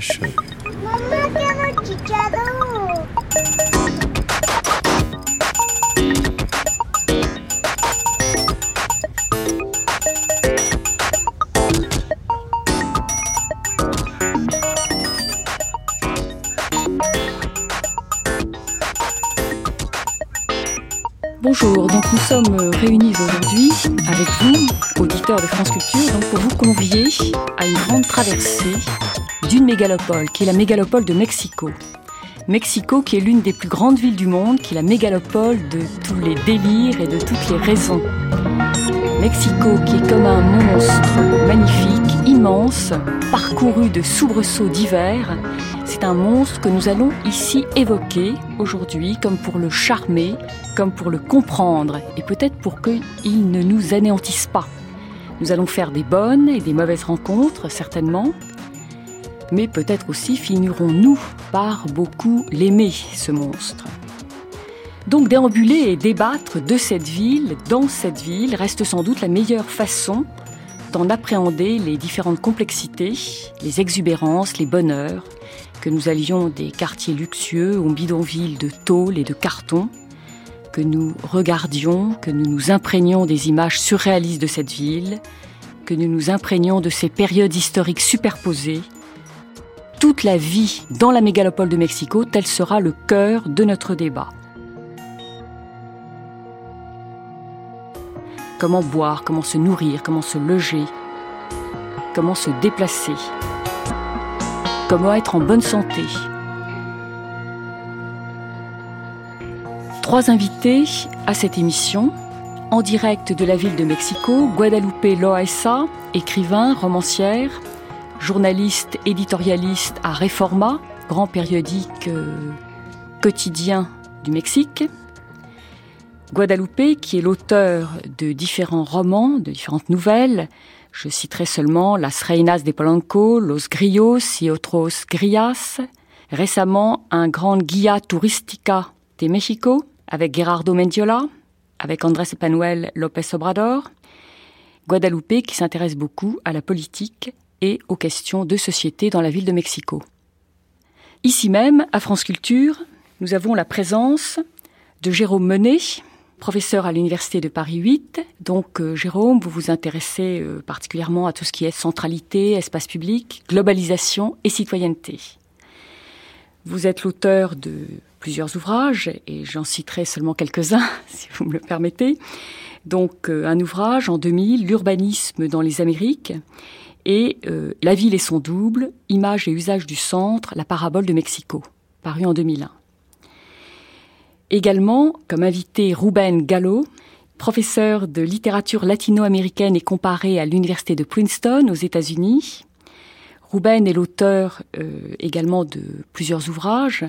Chicharrón. Bonjour, donc nous sommes réunis aujourd'hui avec vous, auditeurs de France Culture, donc pour vous convier à une grande traversée d'une mégalopole, qui est la mégalopole de Mexico. Mexico qui est l'une des plus grandes villes du monde, qui est la mégalopole de tous les délires et de toutes les raisons. Mexico qui est comme un monstre magnifique, immense, parcouru de soubresauts divers. C'est un monstre que nous allons ici évoquer aujourd'hui comme pour le charmer, comme pour le comprendre et peut-être pour qu'il ne nous anéantisse pas. Nous allons faire des bonnes et des mauvaises rencontres, certainement, mais peut-être aussi finirons-nous par beaucoup l'aimer, ce monstre. Donc déambuler et débattre de cette ville, dans cette ville, reste sans doute la meilleure façon d'en appréhender les différentes complexités, les exubérances, les bonheurs, que nous allions des quartiers luxueux aux bidonvilles de tôle et de carton, que nous regardions, que nous nous imprégnions des images surréalistes de cette ville, que nous nous imprégnions de ces périodes historiques superposées. Toute la vie dans la mégalopole de Mexico, tel sera le cœur de notre débat. Comment boire, comment se nourrir, comment se loger, comment se déplacer, comment être en bonne santé. Trois invités à cette émission, en direct de la ville de Mexico, Guadalupe Loaesa, écrivain, romancière, journaliste, éditorialiste à Reforma, grand périodique euh, quotidien du Mexique. Guadalupe, qui est l'auteur de différents romans, de différentes nouvelles. Je citerai seulement Las Reinas de Polanco, Los Grillos y otros Grillas. Récemment, un grand guia turistica de Mexico avec Gerardo Mendiola, avec Andrés Emanuel López Obrador. Guadalupe qui s'intéresse beaucoup à la politique et aux questions de société dans la ville de Mexico. Ici même, à France Culture, nous avons la présence de Jérôme Menet, professeur à l'Université de Paris 8. Donc, euh, Jérôme, vous vous intéressez euh, particulièrement à tout ce qui est centralité, espace public, globalisation et citoyenneté. Vous êtes l'auteur de plusieurs ouvrages, et j'en citerai seulement quelques-uns, si vous me le permettez. Donc, euh, un ouvrage en 2000, L'urbanisme dans les Amériques, et euh, La ville et son double, Images et usages du centre, la parabole de Mexico, paru en 2001. Également, comme invité, Ruben Gallo, professeur de littérature latino-américaine et comparée à l'université de Princeton aux États-Unis. Ruben est l'auteur euh, également de plusieurs ouvrages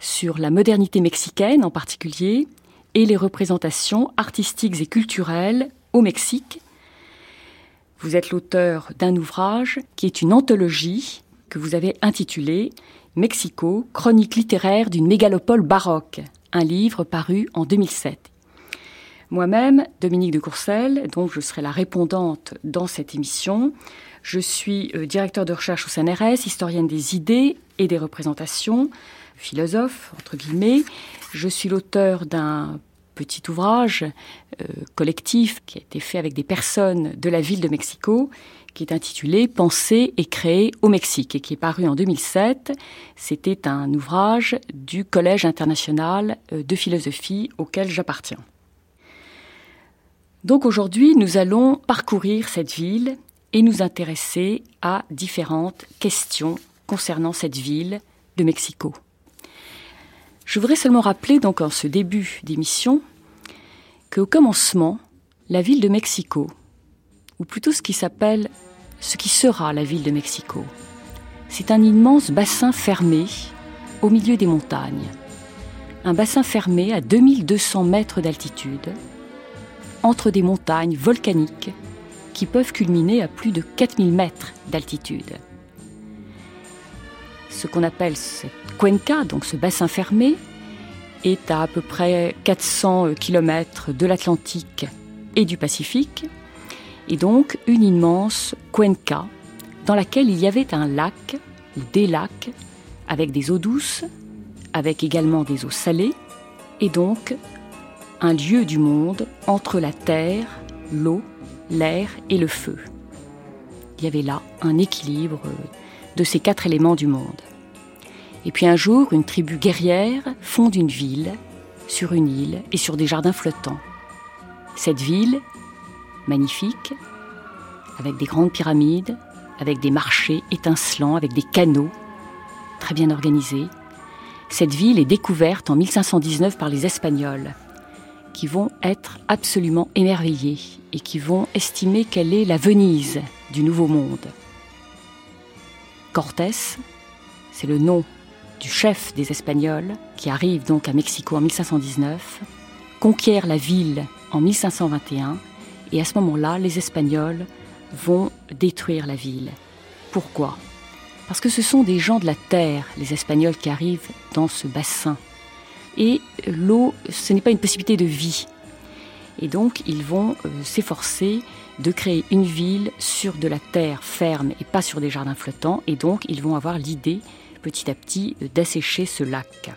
sur la modernité mexicaine en particulier et les représentations artistiques et culturelles au Mexique. Vous êtes l'auteur d'un ouvrage qui est une anthologie que vous avez intitulée Mexico, chronique littéraire d'une mégalopole baroque, un livre paru en 2007. Moi-même, Dominique de Courcelles, dont je serai la répondante dans cette émission, je suis euh, directeur de recherche au CNRS, historienne des idées et des représentations, philosophe, entre guillemets. Je suis l'auteur d'un petit ouvrage euh, collectif qui a été fait avec des personnes de la ville de Mexico, qui est intitulé Penser et créer au Mexique et qui est paru en 2007. C'était un ouvrage du Collège international euh, de philosophie auquel j'appartiens. Donc aujourd'hui, nous allons parcourir cette ville et nous intéresser à différentes questions concernant cette ville de Mexico. Je voudrais seulement rappeler donc en ce début d'émission qu'au commencement, la ville de Mexico, ou plutôt ce qui s'appelle, ce qui sera la ville de Mexico, c'est un immense bassin fermé au milieu des montagnes. Un bassin fermé à 2200 mètres d'altitude, entre des montagnes volcaniques qui peuvent culminer à plus de 4000 mètres d'altitude. Ce qu'on appelle cette cuenca, donc ce bassin fermé, est à à peu près 400 km de l'Atlantique et du Pacifique, et donc une immense cuenca dans laquelle il y avait un lac ou des lacs avec des eaux douces, avec également des eaux salées, et donc un lieu du monde entre la terre, l'eau, l'air et le feu. Il y avait là un équilibre de ces quatre éléments du monde. Et puis un jour, une tribu guerrière fonde une ville sur une île et sur des jardins flottants. Cette ville, magnifique, avec des grandes pyramides, avec des marchés étincelants, avec des canaux, très bien organisés. Cette ville est découverte en 1519 par les Espagnols, qui vont être absolument émerveillés et qui vont estimer qu'elle est la Venise du Nouveau Monde. Cortés, c'est le nom du chef des Espagnols, qui arrive donc à Mexico en 1519, conquiert la ville en 1521, et à ce moment-là, les Espagnols vont détruire la ville. Pourquoi? Parce que ce sont des gens de la terre, les Espagnols, qui arrivent dans ce bassin. Et l'eau, ce n'est pas une possibilité de vie. Et donc, ils vont euh, s'efforcer de créer une ville sur de la terre ferme et pas sur des jardins flottants. Et donc, ils vont avoir l'idée, petit à petit, d'assécher ce lac.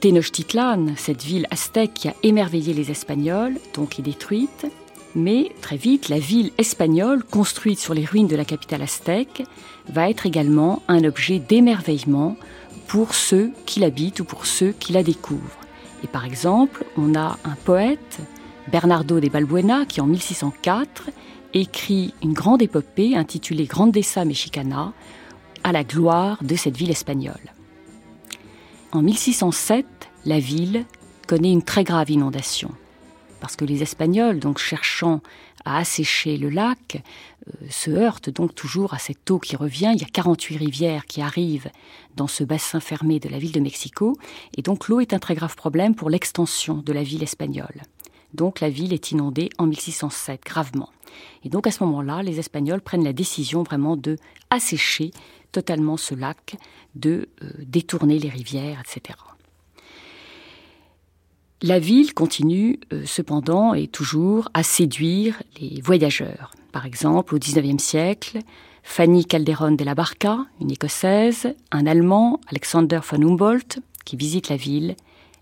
Tenochtitlan, cette ville aztèque qui a émerveillé les Espagnols, donc est détruite. Mais très vite, la ville espagnole, construite sur les ruines de la capitale aztèque, va être également un objet d'émerveillement pour ceux qui l'habitent ou pour ceux qui la découvrent. Et par exemple, on a un poète, Bernardo de Balbuena, qui en 1604 écrit une grande épopée intitulée Grandeza Mexicana, à la gloire de cette ville espagnole. En 1607, la ville connaît une très grave inondation parce que les Espagnols, donc cherchant à assécher le lac, euh, se heurtent donc toujours à cette eau qui revient. Il y a 48 rivières qui arrivent dans ce bassin fermé de la ville de Mexico, et donc l'eau est un très grave problème pour l'extension de la ville espagnole. Donc la ville est inondée en 1607 gravement. Et donc à ce moment-là, les Espagnols prennent la décision vraiment de assécher totalement ce lac, de euh, détourner les rivières, etc. La ville continue euh, cependant et toujours à séduire les voyageurs. Par exemple, au XIXe siècle, Fanny Calderon de la Barca, une Écossaise, un Allemand, Alexander von Humboldt, qui visite la ville,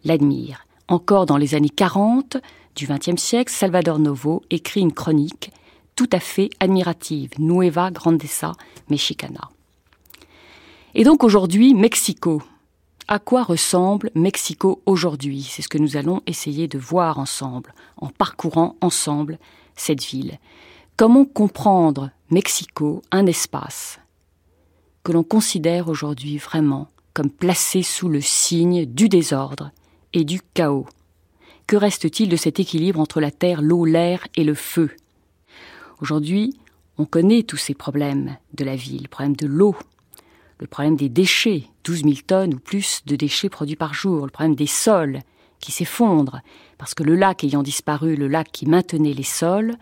l'admire. Encore dans les années 40 du XXe siècle, Salvador Novo écrit une chronique tout à fait admirative, Nueva Grandeza Mexicana. Et donc aujourd'hui, Mexico, à quoi ressemble Mexico aujourd'hui? C'est ce que nous allons essayer de voir ensemble, en parcourant ensemble cette ville. Comment comprendre Mexico, un espace que l'on considère aujourd'hui vraiment comme placé sous le signe du désordre et du chaos? Que reste-t-il de cet équilibre entre la terre, l'eau, l'air et le feu? Aujourd'hui, on connaît tous ces problèmes de la ville, le problème de l'eau, le problème des déchets, 12 000 tonnes ou plus de déchets produits par jour, le problème des sols qui s'effondrent, parce que le lac ayant disparu, le lac qui maintenait les sols,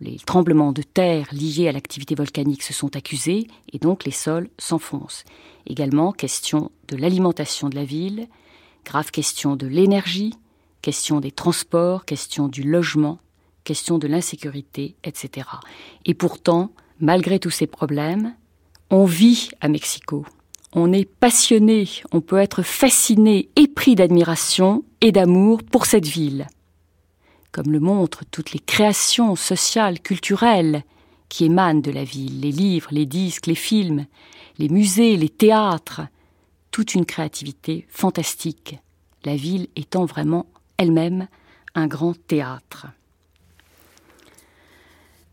les tremblements de terre liés à l'activité volcanique se sont accusés et donc les sols s'enfoncent. Également, question de l'alimentation de la ville, grave question de l'énergie, question des transports, question du logement, question de l'insécurité, etc. Et pourtant, malgré tous ces problèmes, on vit à Mexico. On est passionné, on peut être fasciné, épris d'admiration et d'amour pour cette ville. Comme le montrent toutes les créations sociales, culturelles qui émanent de la ville, les livres, les disques, les films, les musées, les théâtres, toute une créativité fantastique, la ville étant vraiment elle-même un grand théâtre.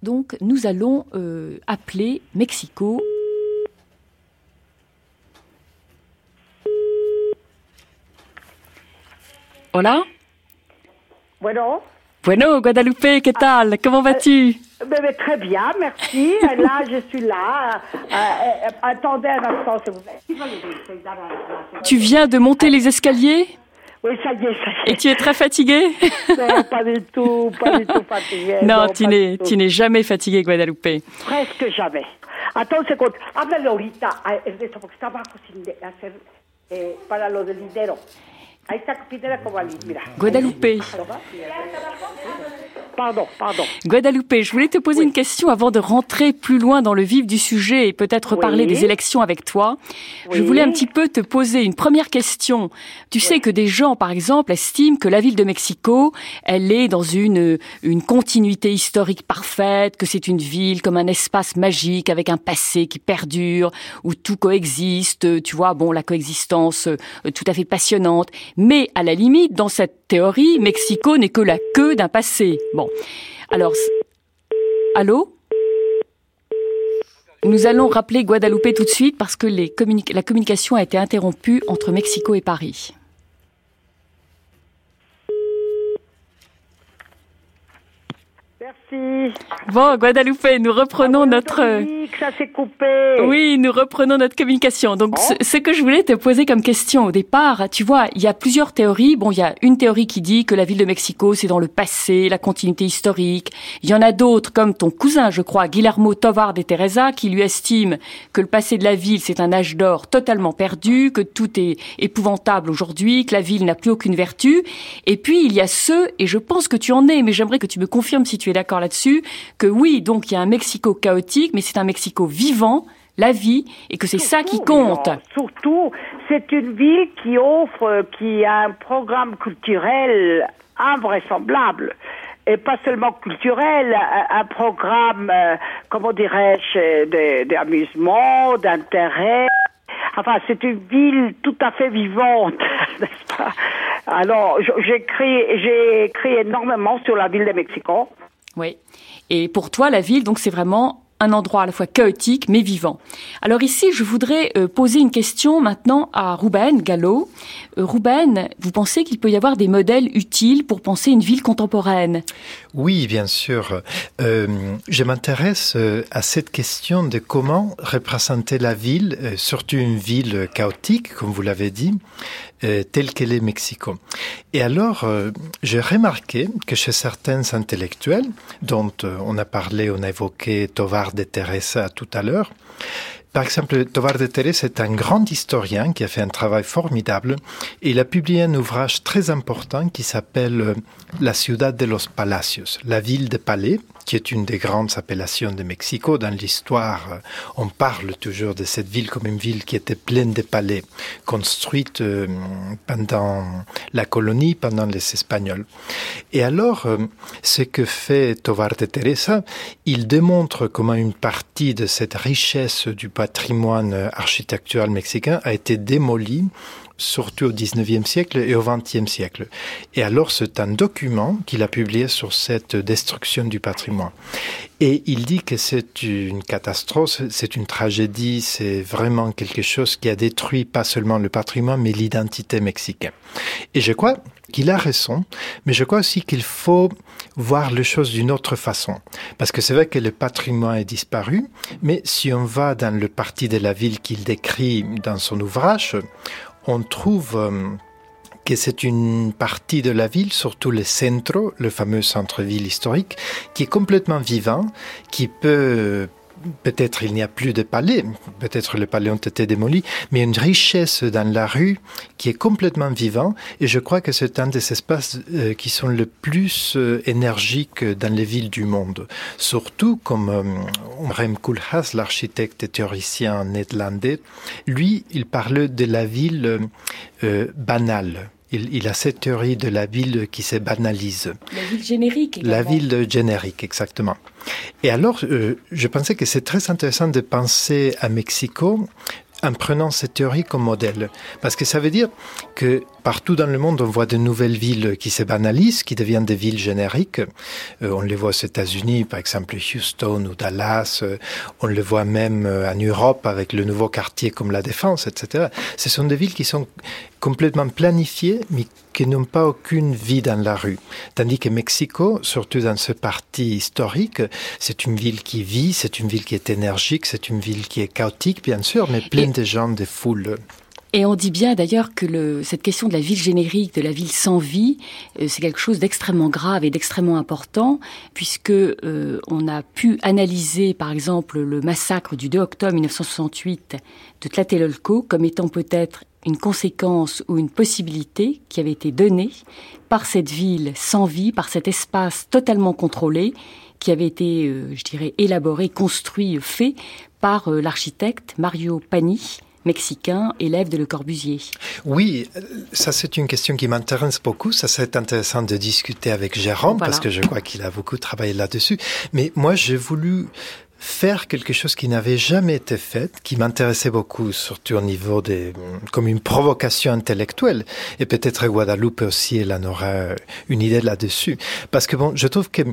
Donc nous allons euh, appeler Mexico Hola? Bueno, Bueno, Guadalupe, ¿qué tal? Comment vas-tu Mais, mais très bien, merci. là, je suis là. Euh, euh, attendez un instant, s'il vous plaît. Tu viens de monter les escaliers? Oui, ça y est, ça y et tu es très fatigué? Non, pas du tout, pas du tout fatigué. Non, tout. tu n'es jamais fatigué, Guadalupe. Presque jamais. Attends un segundo. Háblale ahorita a Ernesto, porque está abajo sin de- hacer eh, para lo del dinero. Guadalupe. Pardon, pardon. Guadalupe, je voulais te poser une question avant de rentrer plus loin dans le vif du sujet et peut-être Oui. parler des élections avec toi. Je voulais un petit peu te poser une première question. Tu sais que des gens, par exemple, estiment que la ville de Mexico, elle est dans une, une continuité historique parfaite, que c'est une ville comme un espace magique avec un passé qui perdure, où tout coexiste, tu vois, bon, la coexistence euh, tout à fait passionnante. Mais à la limite, dans cette théorie, Mexico n'est que la queue d'un passé. Bon. Alors, allô? Nous allons rappeler Guadalupe tout de suite parce que la communication a été interrompue entre Mexico et Paris. Merci. Bon, Guadalupe, nous reprenons Ah, notre... Dominique, ça s'est coupé. Oui, nous reprenons notre communication. Donc, ce, ce que je voulais te poser comme question au départ, tu vois, il y a plusieurs théories. Bon, il y a une théorie qui dit que la ville de Mexico, c'est dans le passé, la continuité historique. Il y en a d'autres, comme ton cousin, je crois, Guillermo Tovar de Teresa, qui lui estime que le passé de la ville, c'est un âge d'or totalement perdu, que tout est épouvantable aujourd'hui, que la ville n'a plus aucune vertu. Et puis, il y a ceux, et je pense que tu en es, mais j'aimerais que tu me confirmes si tu es d'accord là-dessus, que oui, donc il y a un Mexico chaotique, mais c'est un Mexico vivant, la vie, et que c'est ça qui compte. non, Surtout, c'est une ville qui offre, qui a un programme culturel invraisemblable. Et pas seulement culturel, un, un programme, euh, comment dirais-je, d'amusement, d'intérêt. Enfin, c'est une ville tout à fait vivante, n'est-ce pas? Alors, j'écris, j'ai écrit énormément sur la ville de Mexico. Oui. Et pour toi, la ville, donc, c'est vraiment un endroit à la fois chaotique mais vivant. Alors ici, je voudrais euh, poser une question maintenant à Ruben Gallo. Euh, Ruben, vous pensez qu'il peut y avoir des modèles utiles pour penser une ville contemporaine? Oui, bien sûr. Euh, je m'intéresse euh, à cette question de comment représenter la ville, euh, surtout une ville chaotique, comme vous l'avez dit, euh, telle qu'elle est Mexico. Et alors, euh, j'ai remarqué que chez certains intellectuels, dont euh, on a parlé, on a évoqué Tovar de Teresa tout à l'heure, par exemple, Tovar de Teresa est un grand historien qui a fait un travail formidable. Et il a publié un ouvrage très important qui s'appelle euh, La Ciudad de los Palacios, la ville des palais, qui est une des grandes appellations de Mexico. Dans l'histoire, on parle toujours de cette ville comme une ville qui était pleine de palais, construite euh, pendant la colonie, pendant les Espagnols. Et alors, euh, ce que fait Tovar de Teresa, il démontre comment une partie de cette richesse du patrimoine architectural mexicain a été démolie surtout au 19e siècle et au 20e siècle. Et alors, c'est un document qu'il a publié sur cette destruction du patrimoine. Et il dit que c'est une catastrophe, c'est une tragédie, c'est vraiment quelque chose qui a détruit pas seulement le patrimoine, mais l'identité mexicaine. Et je crois qu'il a raison, mais je crois aussi qu'il faut voir les choses d'une autre façon. Parce que c'est vrai que le patrimoine est disparu, mais si on va dans le parti de la ville qu'il décrit dans son ouvrage, on trouve euh, que c'est une partie de la ville, surtout le centro, le fameux centre-ville historique, qui est complètement vivant, qui peut Peut-être il n'y a plus de palais, peut-être les palais ont été démolis, mais une richesse dans la rue qui est complètement vivant. Et je crois que c'est un des espaces euh, qui sont le plus euh, énergiques dans les villes du monde. Surtout comme euh, Rem Koolhaas, l'architecte et théoricien néerlandais, lui, il parle de la ville banale. Il, il, a cette théorie de la ville qui se banalise. La ville générique. Également. La ville générique, exactement. Et alors, euh, je pensais que c'est très intéressant de penser à Mexico en prenant cette théorie comme modèle. Parce que ça veut dire que Partout dans le monde, on voit de nouvelles villes qui se banalisent, qui deviennent des villes génériques. Euh, on les voit aux États-Unis, par exemple Houston ou Dallas. Euh, on le voit même euh, en Europe avec le nouveau quartier comme la Défense, etc. Ce sont des villes qui sont complètement planifiées, mais qui n'ont pas aucune vie dans la rue. Tandis que Mexico, surtout dans ce parti historique, c'est une ville qui vit, c'est une ville qui est énergique, c'est une ville qui est chaotique, bien sûr, mais pleine de gens, de foules. Et on dit bien d'ailleurs que le, cette question de la ville générique, de la ville sans vie, euh, c'est quelque chose d'extrêmement grave et d'extrêmement important, puisque euh, on a pu analyser, par exemple, le massacre du 2 octobre 1968 de Tlatelolco comme étant peut-être une conséquence ou une possibilité qui avait été donnée par cette ville sans vie, par cet espace totalement contrôlé, qui avait été, euh, je dirais, élaboré, construit, fait par l'architecte Mario Pani, mexicain, élève de Le Corbusier. Oui, ça c'est une question qui m'intéresse beaucoup. Ça serait intéressant de discuter avec Jérôme parce que je crois qu'il a beaucoup travaillé là-dessus. Mais moi, j'ai voulu faire quelque chose qui n'avait jamais été fait, qui m'intéressait beaucoup, surtout au niveau des, comme une provocation intellectuelle. Et peut-être Guadeloupe aussi, elle en aura une idée là-dessus. Parce que bon, je trouve que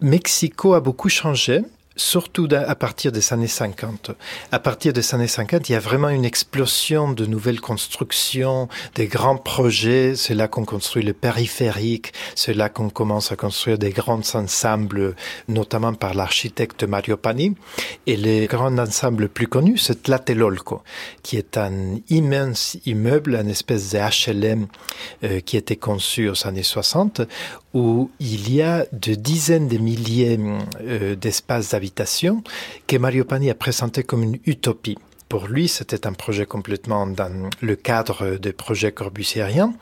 Mexico a beaucoup changé surtout à partir des années 50. À partir des années 50, il y a vraiment une explosion de nouvelles constructions, des grands projets. C'est là qu'on construit le périphérique, c'est là qu'on commence à construire des grands ensembles, notamment par l'architecte Mario Pani. Et les grands ensembles plus connus, c'est Tlatelolco, qui est un immense immeuble, une espèce de HLM euh, qui était conçu aux années 60, où il y a de dizaines de milliers euh, d'espaces d'habitation que Mario Pani a présenté comme une utopie. Pour lui, c'était un projet complètement dans le cadre des projets corbusiériens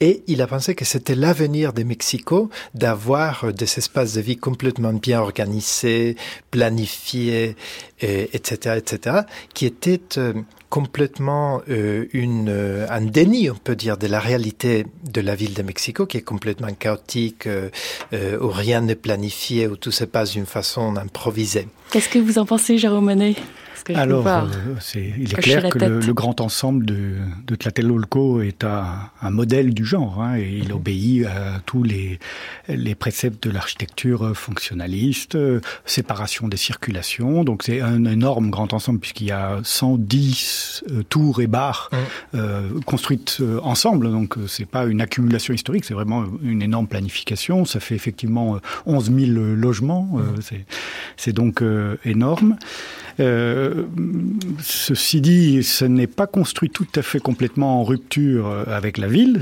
et il a pensé que c'était l'avenir de Mexico d'avoir des espaces de vie complètement bien organisés, planifiés, etc., etc., qui étaient euh, complètement euh, une, euh, un déni, on peut dire, de la réalité de la ville de Mexico, qui est complètement chaotique, euh, euh où rien n'est planifié, où tout se passe d'une façon improvisée. Qu'est-ce que vous en pensez, Jérôme Monet alors, euh, il est clair que le, le, grand ensemble de, de Tlatelolco est un, un, modèle du genre, hein, et il obéit à tous les, les préceptes de l'architecture fonctionnaliste, euh, séparation des circulations. Donc c'est un énorme grand ensemble puisqu'il y a 110 euh, tours et bars euh, construites ensemble. Donc c'est pas une accumulation historique, c'est vraiment une énorme planification. Ça fait effectivement 11 000 logements. c'est donc énorme. Euh, ceci dit, ce n'est pas construit tout à fait complètement en rupture euh, avec la ville.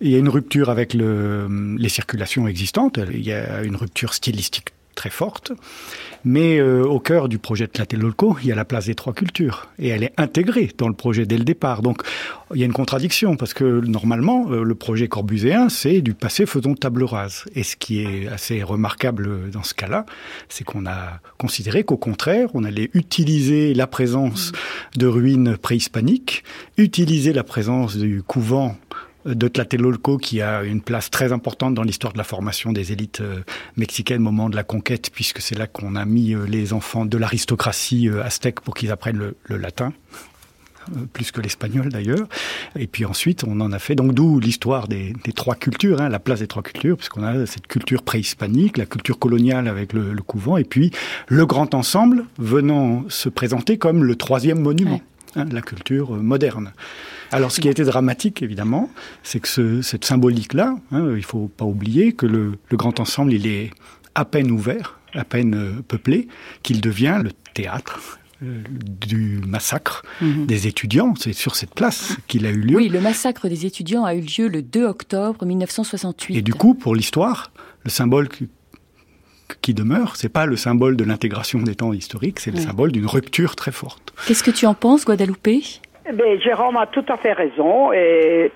Il y a une rupture avec le, les circulations existantes. Il y a une rupture stylistique très forte. Mais euh, au cœur du projet de Tlatelolco, il y a la place des trois cultures. Et elle est intégrée dans le projet dès le départ. Donc il y a une contradiction, parce que normalement, euh, le projet corbuséen, c'est du passé faisons table rase. Et ce qui est assez remarquable dans ce cas-là, c'est qu'on a considéré qu'au contraire, on allait utiliser la présence de ruines préhispaniques, utiliser la présence du couvent de Tlatelolco qui a une place très importante dans l'histoire de la formation des élites euh, mexicaines au moment de la conquête, puisque c'est là qu'on a mis euh, les enfants de l'aristocratie euh, aztèque pour qu'ils apprennent le, latin plus que l'espagnol d'ailleurs. Et puis ensuite, on en a fait donc d'où l'histoire des, trois cultures, hein, la place des trois cultures, puisqu'on a cette culture préhispanique, la culture coloniale avec le, couvent, et puis le grand ensemble venant se présenter comme le troisième monument. Hein, la culture moderne. Alors, ce qui a été dramatique, évidemment, c'est que ce, cette symbolique-là, hein, il faut pas oublier que le, le, grand ensemble, il est à peine ouvert, à peine euh, peuplé, qu'il devient le théâtre euh, du massacre -hmm. des étudiants. C'est sur cette place qu'il a eu lieu. Oui, le massacre des étudiants a eu lieu le 2 octobre 1968. Et du coup, pour l'histoire, le symbole qui demeure, c'est pas le symbole de l'intégration des temps historiques, c'est le oui. symbole d'une rupture très forte. Qu'est-ce que tu en penses, Guadalupe? Mais Jérôme a tout à fait raison. Et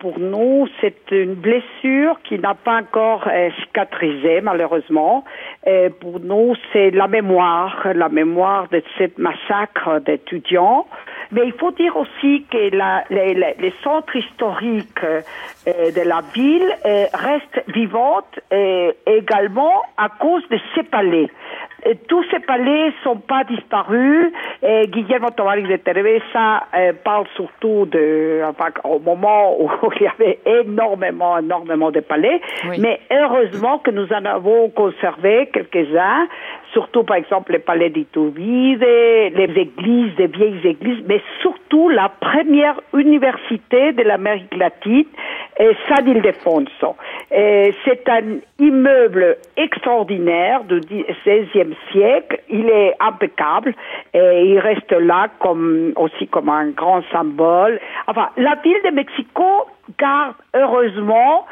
pour nous, c'est une blessure qui n'a pas encore euh, cicatrisé, malheureusement. Et pour nous, c'est la mémoire, la mémoire de cette massacre d'étudiants. Mais il faut dire aussi que les, centres historiques euh, de la ville euh, restent vivantes également à cause de ces palais. Tous ces palais sont pas disparus. Et Guillermo Tavares de Teresa euh, parle surtout de, enfin, au moment où il y avait énormément, énormément de palais. Mais heureusement que nous en avons conservé quelques-uns, surtout par exemple les palais d'Iturbide, les églises, des vieilles églises, mais surtout la première université de l'Amérique latine, San Ildefonso. C'est un immeuble extraordinaire du XVIe siècle. Il est impeccable et il reste là comme aussi comme un grand symbole. Enfin, la ville de Mexico garde heureusement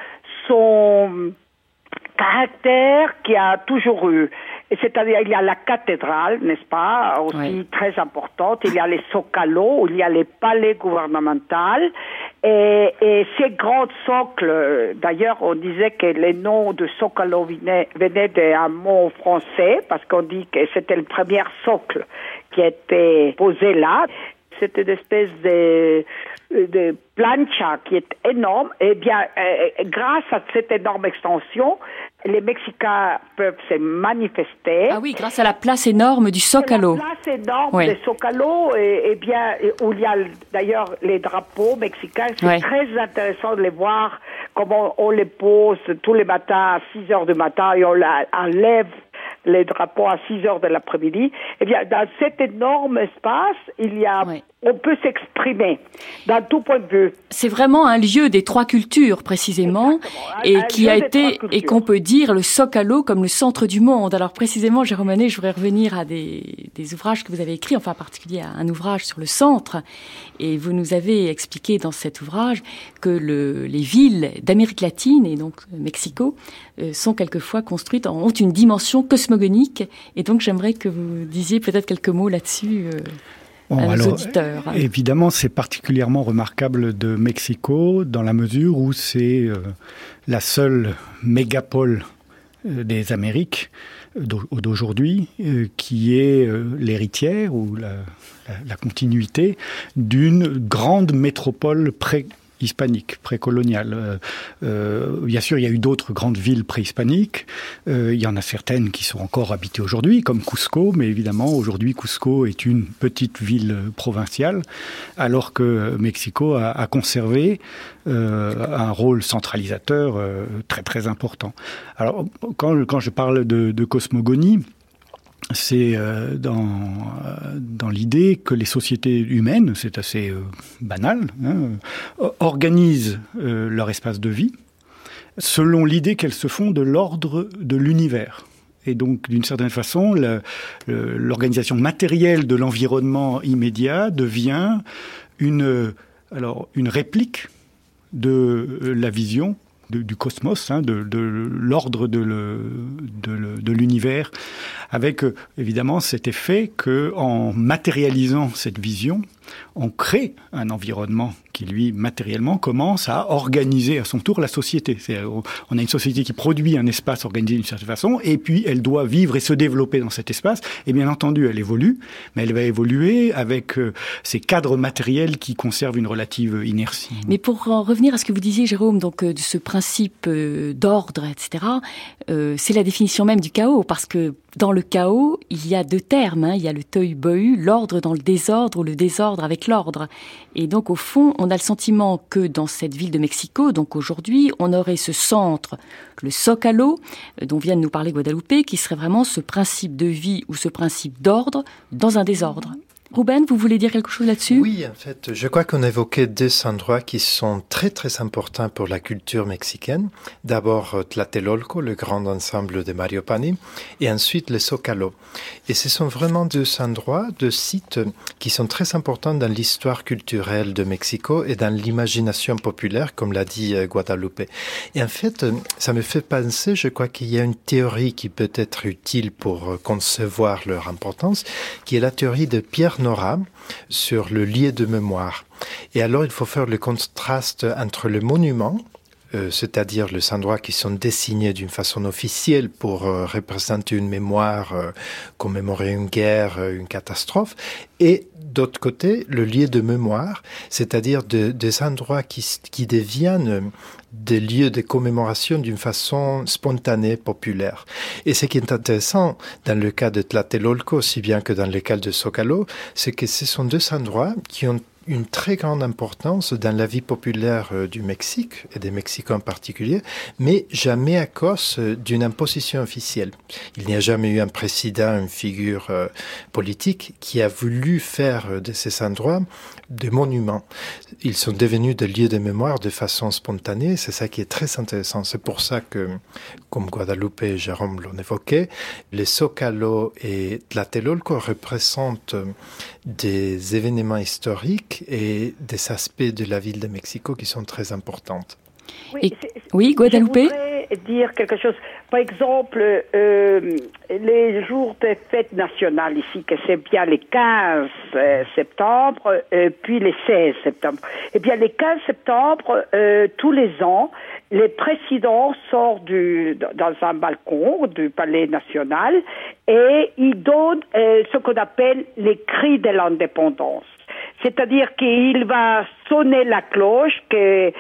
son caractère qui a toujours eu. C'est-à-dire, il y a la cathédrale, n'est-ce pas, aussi très importante. Il y a les socalos, il y a les palais gouvernementaux. Et, et ces grands socles, d'ailleurs, on disait que les noms de socalo venaient, venaient d'un mot français, parce qu'on dit que c'était le premier socle qui était posé là. Une espèce de de plancha qui est énorme, eh bien, euh, grâce à cette énorme extension, les Mexicains peuvent se manifester. Ah oui, grâce à la place énorme du Zocalo. La place énorme du Zocalo, et, bien, où il y a d'ailleurs les drapeaux mexicains. C'est très intéressant de les voir, comment on les pose tous les matins à 6 heures du matin et on enlève les drapeaux à 6 heures de l'après-midi. Eh bien, dans cet énorme espace, il y a, on peut s'exprimer dans tout point de vue. C'est vraiment un lieu des trois cultures, précisément, et qui a été, et qu'on peut dire le Socalo comme le centre du monde. Alors, précisément, Jérôme Manet, je voudrais revenir à des, des ouvrages que vous avez écrits, enfin, en particulier à un ouvrage sur le centre. Et vous nous avez expliqué dans cet ouvrage que le, les villes d'Amérique latine, et donc Mexico, euh, sont quelquefois construites, ont une dimension cosmogonique. Et donc, j'aimerais que vous disiez peut-être quelques mots là-dessus. Euh, à nos auditeurs. Évidemment, c'est particulièrement remarquable de Mexico dans la mesure où c'est euh, la seule mégapole des Amériques d'aujourd'hui qui est l'héritière ou la, la continuité d'une grande métropole pré hispanique, précoloniale. Euh, euh, bien sûr, il y a eu d'autres grandes villes préhispaniques. Euh, il y en a certaines qui sont encore habitées aujourd'hui, comme Cusco, mais évidemment, aujourd'hui, Cusco est une petite ville provinciale, alors que Mexico a, a conservé euh, un rôle centralisateur euh, très très important. Alors, quand, quand je parle de, de cosmogonie, c'est euh, dans, euh, dans l'idée que les sociétés humaines, c'est assez euh, banal, hein, organisent leur espace de vie selon l'idée qu'elles se font de l'ordre de l'univers. Et donc, d'une certaine façon, l'organisation matérielle de l'environnement immédiat devient une, alors, une réplique de la vision du cosmos, hein, de, l'ordre de, de l'univers, avec euh, évidemment cet effet que, en matérialisant cette vision, on crée un environnement qui, lui, matériellement, commence à organiser à son tour la société. On a une société qui produit un espace organisé d'une certaine façon, et puis elle doit vivre et se développer dans cet espace. Et bien entendu, elle évolue, mais elle va évoluer avec euh, ces cadres matériels qui conservent une relative inertie. Mais pour en revenir à ce que vous disiez, Jérôme, donc euh, de ce principe euh, d'ordre, etc., c'est la définition même du chaos, parce que dans le chaos, il y a deux termes. Hein. Il y a le tohu l'ordre dans le désordre ou le désordre avec l'ordre. Et donc, au fond, on a le sentiment que dans cette ville de Mexico, donc aujourd'hui, on aurait ce centre, le Zocalo, euh, dont vient de nous parler Guadalupe, qui serait vraiment ce principe de vie ou ce principe d'ordre dans un désordre. Ruben, vous voulez dire quelque chose là-dessus? Oui, en fait, je crois qu'on évoquait deux endroits qui sont très très importants pour la culture mexicaine. D'abord euh, Tlatelolco, le grand ensemble de Mario Pani, et ensuite le Zocalo. Et ce sont vraiment deux endroits, deux sites qui sont très importants dans l'histoire culturelle de Mexico et dans l'imagination populaire, comme l'a dit euh, Guadalupe. Et en fait, euh, ça me fait penser, je crois qu'il y a une théorie qui peut être utile pour concevoir leur importance, qui est la théorie de Pierre Nora sur le lieu de mémoire. Et alors, il faut faire le contraste entre le monument, euh, c'est-à-dire les endroits qui sont désignés d'une façon officielle pour euh, représenter une mémoire, euh, commémorer une guerre, une catastrophe, et d'autre côté, le lieu de mémoire, c'est-à-dire des endroits qui, qui deviennent des lieux de commémoration d'une façon spontanée, populaire. Et ce qui est intéressant dans le cas de Tlatelolco, aussi bien que dans le cas de Socalo, c'est que ce sont deux endroits qui ont une très grande importance dans la vie populaire euh, du Mexique, et des Mexicains en particulier, mais jamais à cause euh, d'une imposition officielle. Il n'y a jamais eu un président, une figure euh, politique qui a voulu faire de ces endroits des monuments. Ils sont devenus des lieux de mémoire de façon spontanée, c'est ça qui est très intéressant. C'est pour ça que, comme Guadalupe et Jérôme l'ont évoqué, les Zocalo et Tlatelolco représentent des événements historiques et des aspects de la ville de Mexico qui sont très importantes. Oui, oui Guadalupe Je voudrais dire quelque chose. Par exemple, euh, les jours des fêtes nationales ici, que c'est bien les 15 euh, septembre, euh, puis les 16 septembre. Eh bien, les 15 septembre, tous les ans, les présidents sortent du, dans un balcon du palais national et ils donnent ce qu'on appelle les cris de l'indépendance. C'est-à-dire qu'il va sonner la cloche que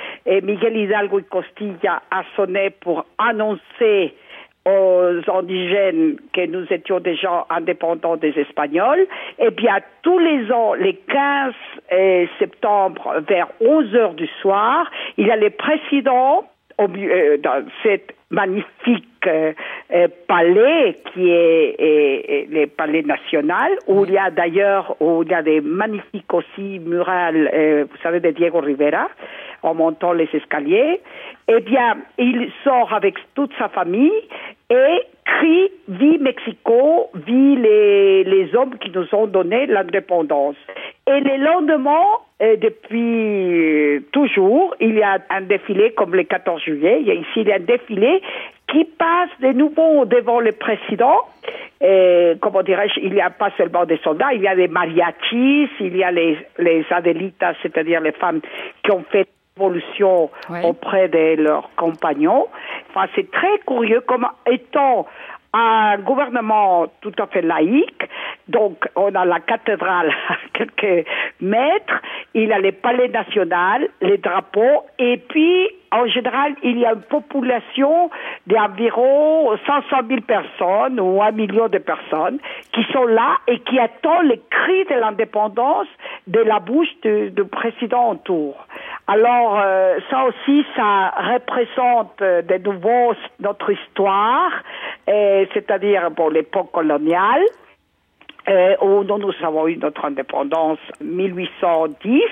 Miguel Hidalgo y Costilla a sonné pour annoncer aux indigènes que nous étions déjà indépendants des Espagnols, eh bien, tous les ans, les 15 septembre, vers 11 heures du soir, il y a les présidents euh, dans cette magnifique euh, euh, palais qui est, le palais national, où il y a d'ailleurs où il y a des magnifiques aussi murales, vous savez, de Diego Rivera, en montant les escaliers. Eh bien, il sort avec toute sa famille et crie Vie Mexico, vie les, les hommes qui nous ont donné l'indépendance. Et le lendemain, et depuis toujours, il y a un défilé comme le 14 juillet. Il y a ici il y a un défilé qui passe de nouveau devant le président. Et, comment dirais-je, il n'y a pas seulement des soldats, il y a des mariachis, il y a les, les adelitas, c'est-à-dire les femmes qui ont fait l'évolution auprès de leurs compagnons. Enfin, c'est très curieux comme étant un gouvernement tout à fait laïque. Donc, on a la cathédrale à quelques mètres, il y a les palais nationaux, les drapeaux, et puis, en général, il y a une population d'environ 500 000 personnes ou un million de personnes qui sont là et qui attendent les cris de l'indépendance de la bouche du, président en tour. Alors, euh, ça aussi, ça représente euh, de nouveau notre histoire, c'est-à-dire pour l'époque coloniale, euh, où nous avons eu notre indépendance 1810,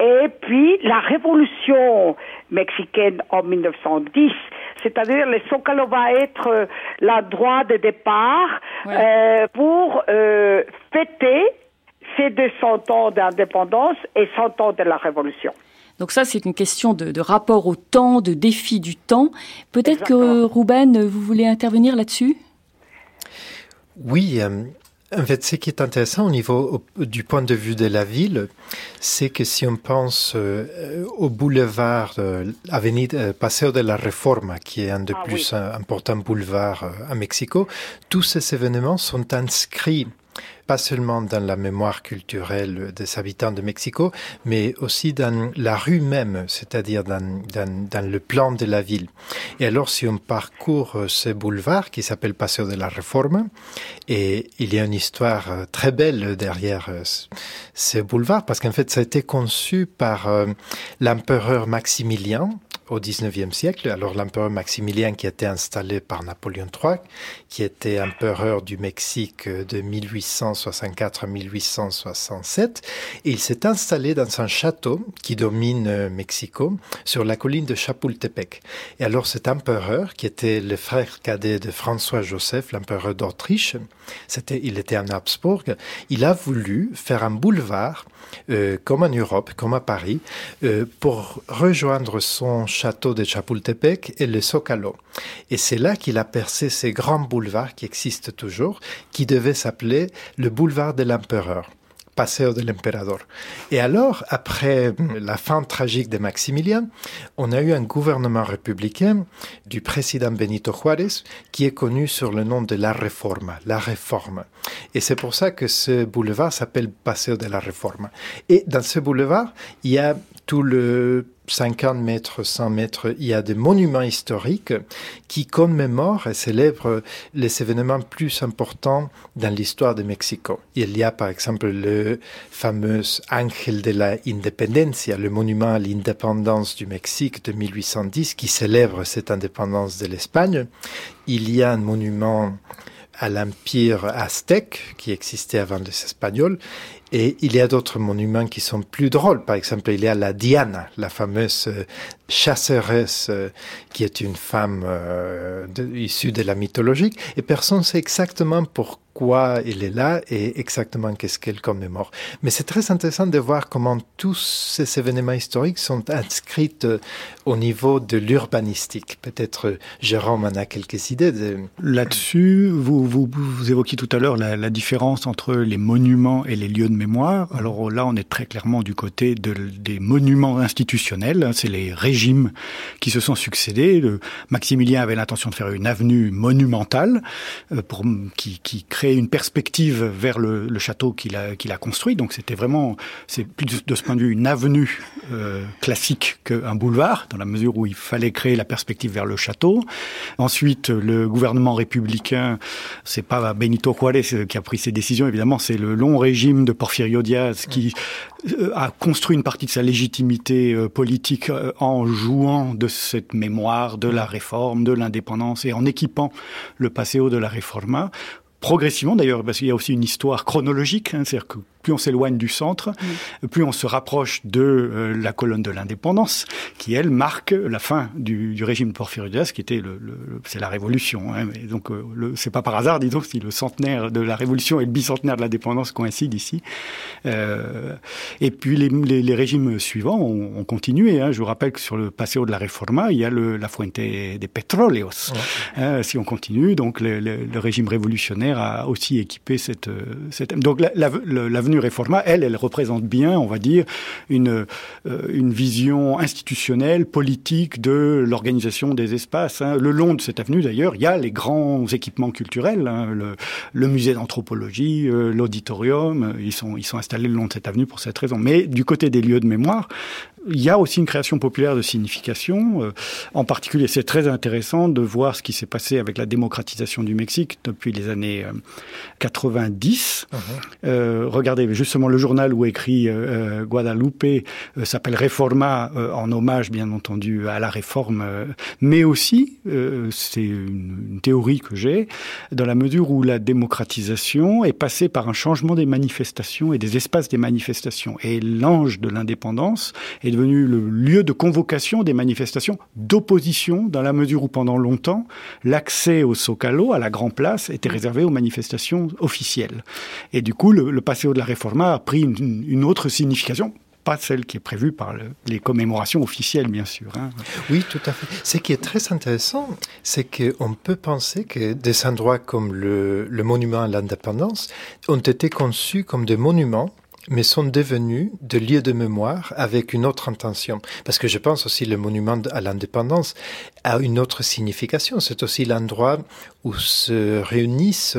et puis la révolution mexicaine en 1910. C'est-à-dire le Zócalo va être euh, l'endroit de départ euh, pour euh, fêter ces 200 ans d'indépendance et 100 ans de la révolution. Donc ça, c'est une question de, de, rapport au temps, de défi du temps. Peut-être que Ruben, vous voulez intervenir là-dessus? Oui, en fait, ce qui est intéressant au niveau du point de vue de la ville, c'est que si on pense euh, au boulevard euh, Avenida Paseo de la Reforma, qui est un des ah plus importants boulevards euh, à Mexico, tous ces événements sont inscrits pas seulement dans la mémoire culturelle des habitants de Mexico, mais aussi dans la rue même, c'est-à-dire dans, dans, dans, le plan de la ville. Et alors, si on parcourt ce boulevard qui s'appelle Paseo de la Reforma, et il y a une histoire euh, très belle derrière euh, ce boulevard, parce qu'en fait, ça a été conçu par euh, l'empereur Maximilien, au XIXe siècle. Alors l'empereur Maximilien qui été installé par Napoléon III, qui était empereur du Mexique de 1864 à 1867, et il s'est installé dans un château qui domine euh, Mexico sur la colline de Chapultepec. Et alors cet empereur, qui était le frère cadet de François-Joseph, l'empereur d'Autriche, c'était, il était en Habsbourg, il a voulu faire un boulevard euh, comme en Europe, comme à Paris, euh, pour rejoindre son château de Chapultepec et le Zocalo. Et c'est là qu'il a percé ces grands boulevards qui existent toujours, qui devaient s'appeler le boulevard de l'empereur Paseo de l'Emperador. Et alors, après la fin tragique de Maximilien, on a eu un gouvernement républicain du président Benito Juárez qui est connu sur le nom de la Reforma, la réforme. Et c'est pour ça que ce boulevard s'appelle Paseo de la Reforma. Et dans ce boulevard, il y a tout le 50 mètres, 100 mètres, il y a des monuments historiques qui commémorent et célèbrent les événements plus importants dans l'histoire de Mexico. Il y a par exemple le fameux Ángel de la Independencia, le monument à l'indépendance du Mexique de 1810 qui célèbre cette indépendance de l'Espagne. Il y a un monument à l'empire aztèque qui existait avant les Espagnols. Et il y a d'autres monuments qui sont plus drôles. Par exemple, il y a la Diana, la fameuse euh, chasseresse euh, qui est une femme euh, issue de la mythologie. Et personne ne sait exactement pourquoi elle est là et exactement qu'est-ce qu'elle commémore. Mais c'est très intéressant de voir comment tous ces événements historiques sont inscrits au niveau de l'urbanistique. Peut-être Jérôme en a quelques idées. De... Là-dessus, vous, vous, évoquiez tout à l'heure la, différence entre les monuments et les lieux de mémoire. Alors là, on est très clairement du côté de, des monuments institutionnels. C'est les régimes qui se sont succédés. Maximilien avait l'intention de faire une avenue monumentale euh, pour, qui, qui crée une perspective vers le, le château qu'il a, qu'il a construit. Donc c'était vraiment, c'est plus de ce point de vue une avenue euh, classique qu'un boulevard, dans la mesure où il fallait créer la perspective vers le château. Ensuite, le gouvernement républicain, c'est pas Benito Juárez qui a pris ces décisions, évidemment, c'est le long régime de Porfirio Diaz qui euh, a construit une partie de sa légitimité euh, politique euh, en jouant de cette mémoire de la réforme, de l'indépendance et en équipant le Paseo de la Reforma progressivement d'ailleurs, parce qu'il y a aussi une histoire chronologique, hein, que plus on s'éloigne du centre, plus on se rapproche de euh, la colonne de l'indépendance, qui elle marque la fin du, du régime Porfirio qui était le, le c'est la révolution. Hein, mais donc euh, c'est pas par hasard, disons, si le centenaire de la révolution et le bicentenaire de l'indépendance coïncident ici. Euh, et puis les, les, les, régimes suivants ont, ont continué. Hein. Je vous rappelle que sur le Paseo de la Reforma, il y a le, la Fuente de Petroleos. Hein, si on continue, donc le, le, régime révolutionnaire a aussi équipé cette, cette donc l'avenue la, Réforma, elle, elle représente bien, on va dire, une, euh, une vision institutionnelle, politique de l'organisation des espaces. Hein. Le long de cette avenue, d'ailleurs, il y a les grands équipements culturels, hein, le, le, musée d'anthropologie, euh, l'auditorium, euh, ils sont, ils sont installés le long de cette avenue pour cette raison. Mais du côté des lieux de mémoire, il y a aussi une création populaire de signification. Euh, en particulier, c'est très intéressant de voir ce qui s'est passé avec la démocratisation du Mexique depuis les années 90. Euh, uh-huh. euh, regardez, justement, le journal où écrit euh, Guadalupe s'appelle Reforma, en hommage, bien entendu, à la réforme, mais aussi, c'est une, une, théorie que j'ai, dans la mesure où la démocratisation est passée par un changement des manifestations et des espaces des manifestations. Et l'ange de l'indépendance est devenu le lieu de convocation des manifestations d'opposition, dans la mesure où pendant longtemps, l'accès au Zocalo, à la Grand Place, était réservé aux manifestations officielles. Et du coup, le, le de la Reforma a pris une, autre signification, pas celle qui est prévue par le, les commémorations officielles, bien sûr. Hein. Oui, tout à fait. Ce qui est très intéressant, c'est qu'on peut penser que des endroits comme le monument à l'indépendance ont été conçus comme des monuments mais sont devenus des lieux de mémoire avec une autre intention. Parce que je pense aussi le monument à l'indépendance a une autre signification. C'est aussi l'endroit où se réunissent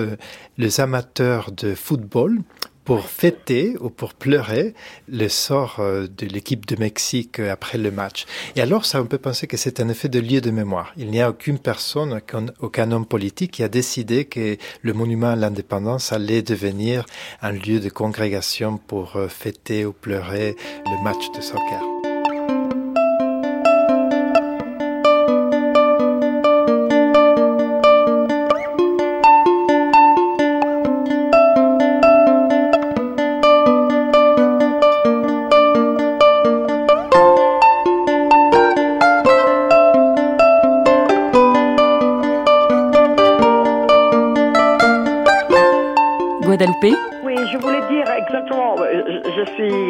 les amateurs de football pour fêter ou pour pleurer le sort euh, de l'équipe de Mexique euh, après le match. Et alors, ça, on peut penser que c'est un effet de lieu de mémoire. Il n'y a aucune personne, aucun homme politique qui a décidé que le monument à l'indépendance allait devenir un lieu de congrégation pour euh, fêter ou pleurer le match de soccer.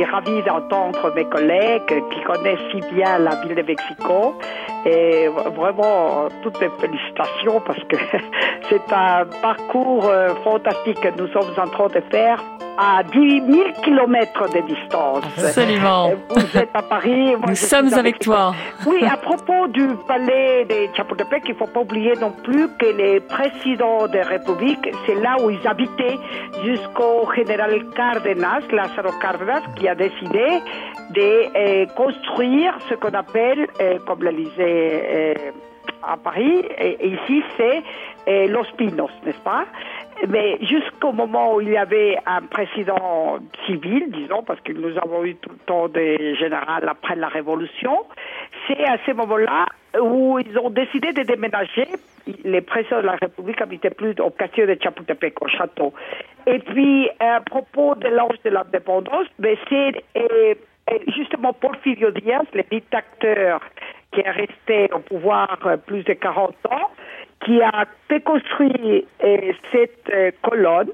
Ravi d'entendre mes collègues qui connaissent si bien la ville de Mexico. Et vraiment, toutes mes félicitations parce que c'est un parcours euh, fantastique que nous sommes en train de faire à 10 000 kilomètres de distance. Absolument. Vous êtes à Paris. Nous sommes avec toi. Oui, à propos du palais de Chapultepec, il ne faut pas oublier non plus que les présidents des républiques, c'est là où ils habitaient jusqu'au général Cárdenas, Lázaro Cárdenas, qui a décidé de euh, construire ce qu'on appelle, euh, comme l'Elysée euh, à Paris, et ici c'est Los Pinos, n'est-ce pas? Mais jusqu'au moment où il y avait un président civil, disons, parce que nous avons eu tout le temps des généraux après la Révolution, c'est à ce moment-là où ils ont décidé de déménager. Les présidents de la République habitaient plus au quartier de Chapultepec, au château. Et puis, à propos de l'âge de l'indépendance, c'est justement Porfirio Diaz, le dictateur qui est resté au pouvoir plus de 40 ans, qui a déconstruit euh, cette euh, colonne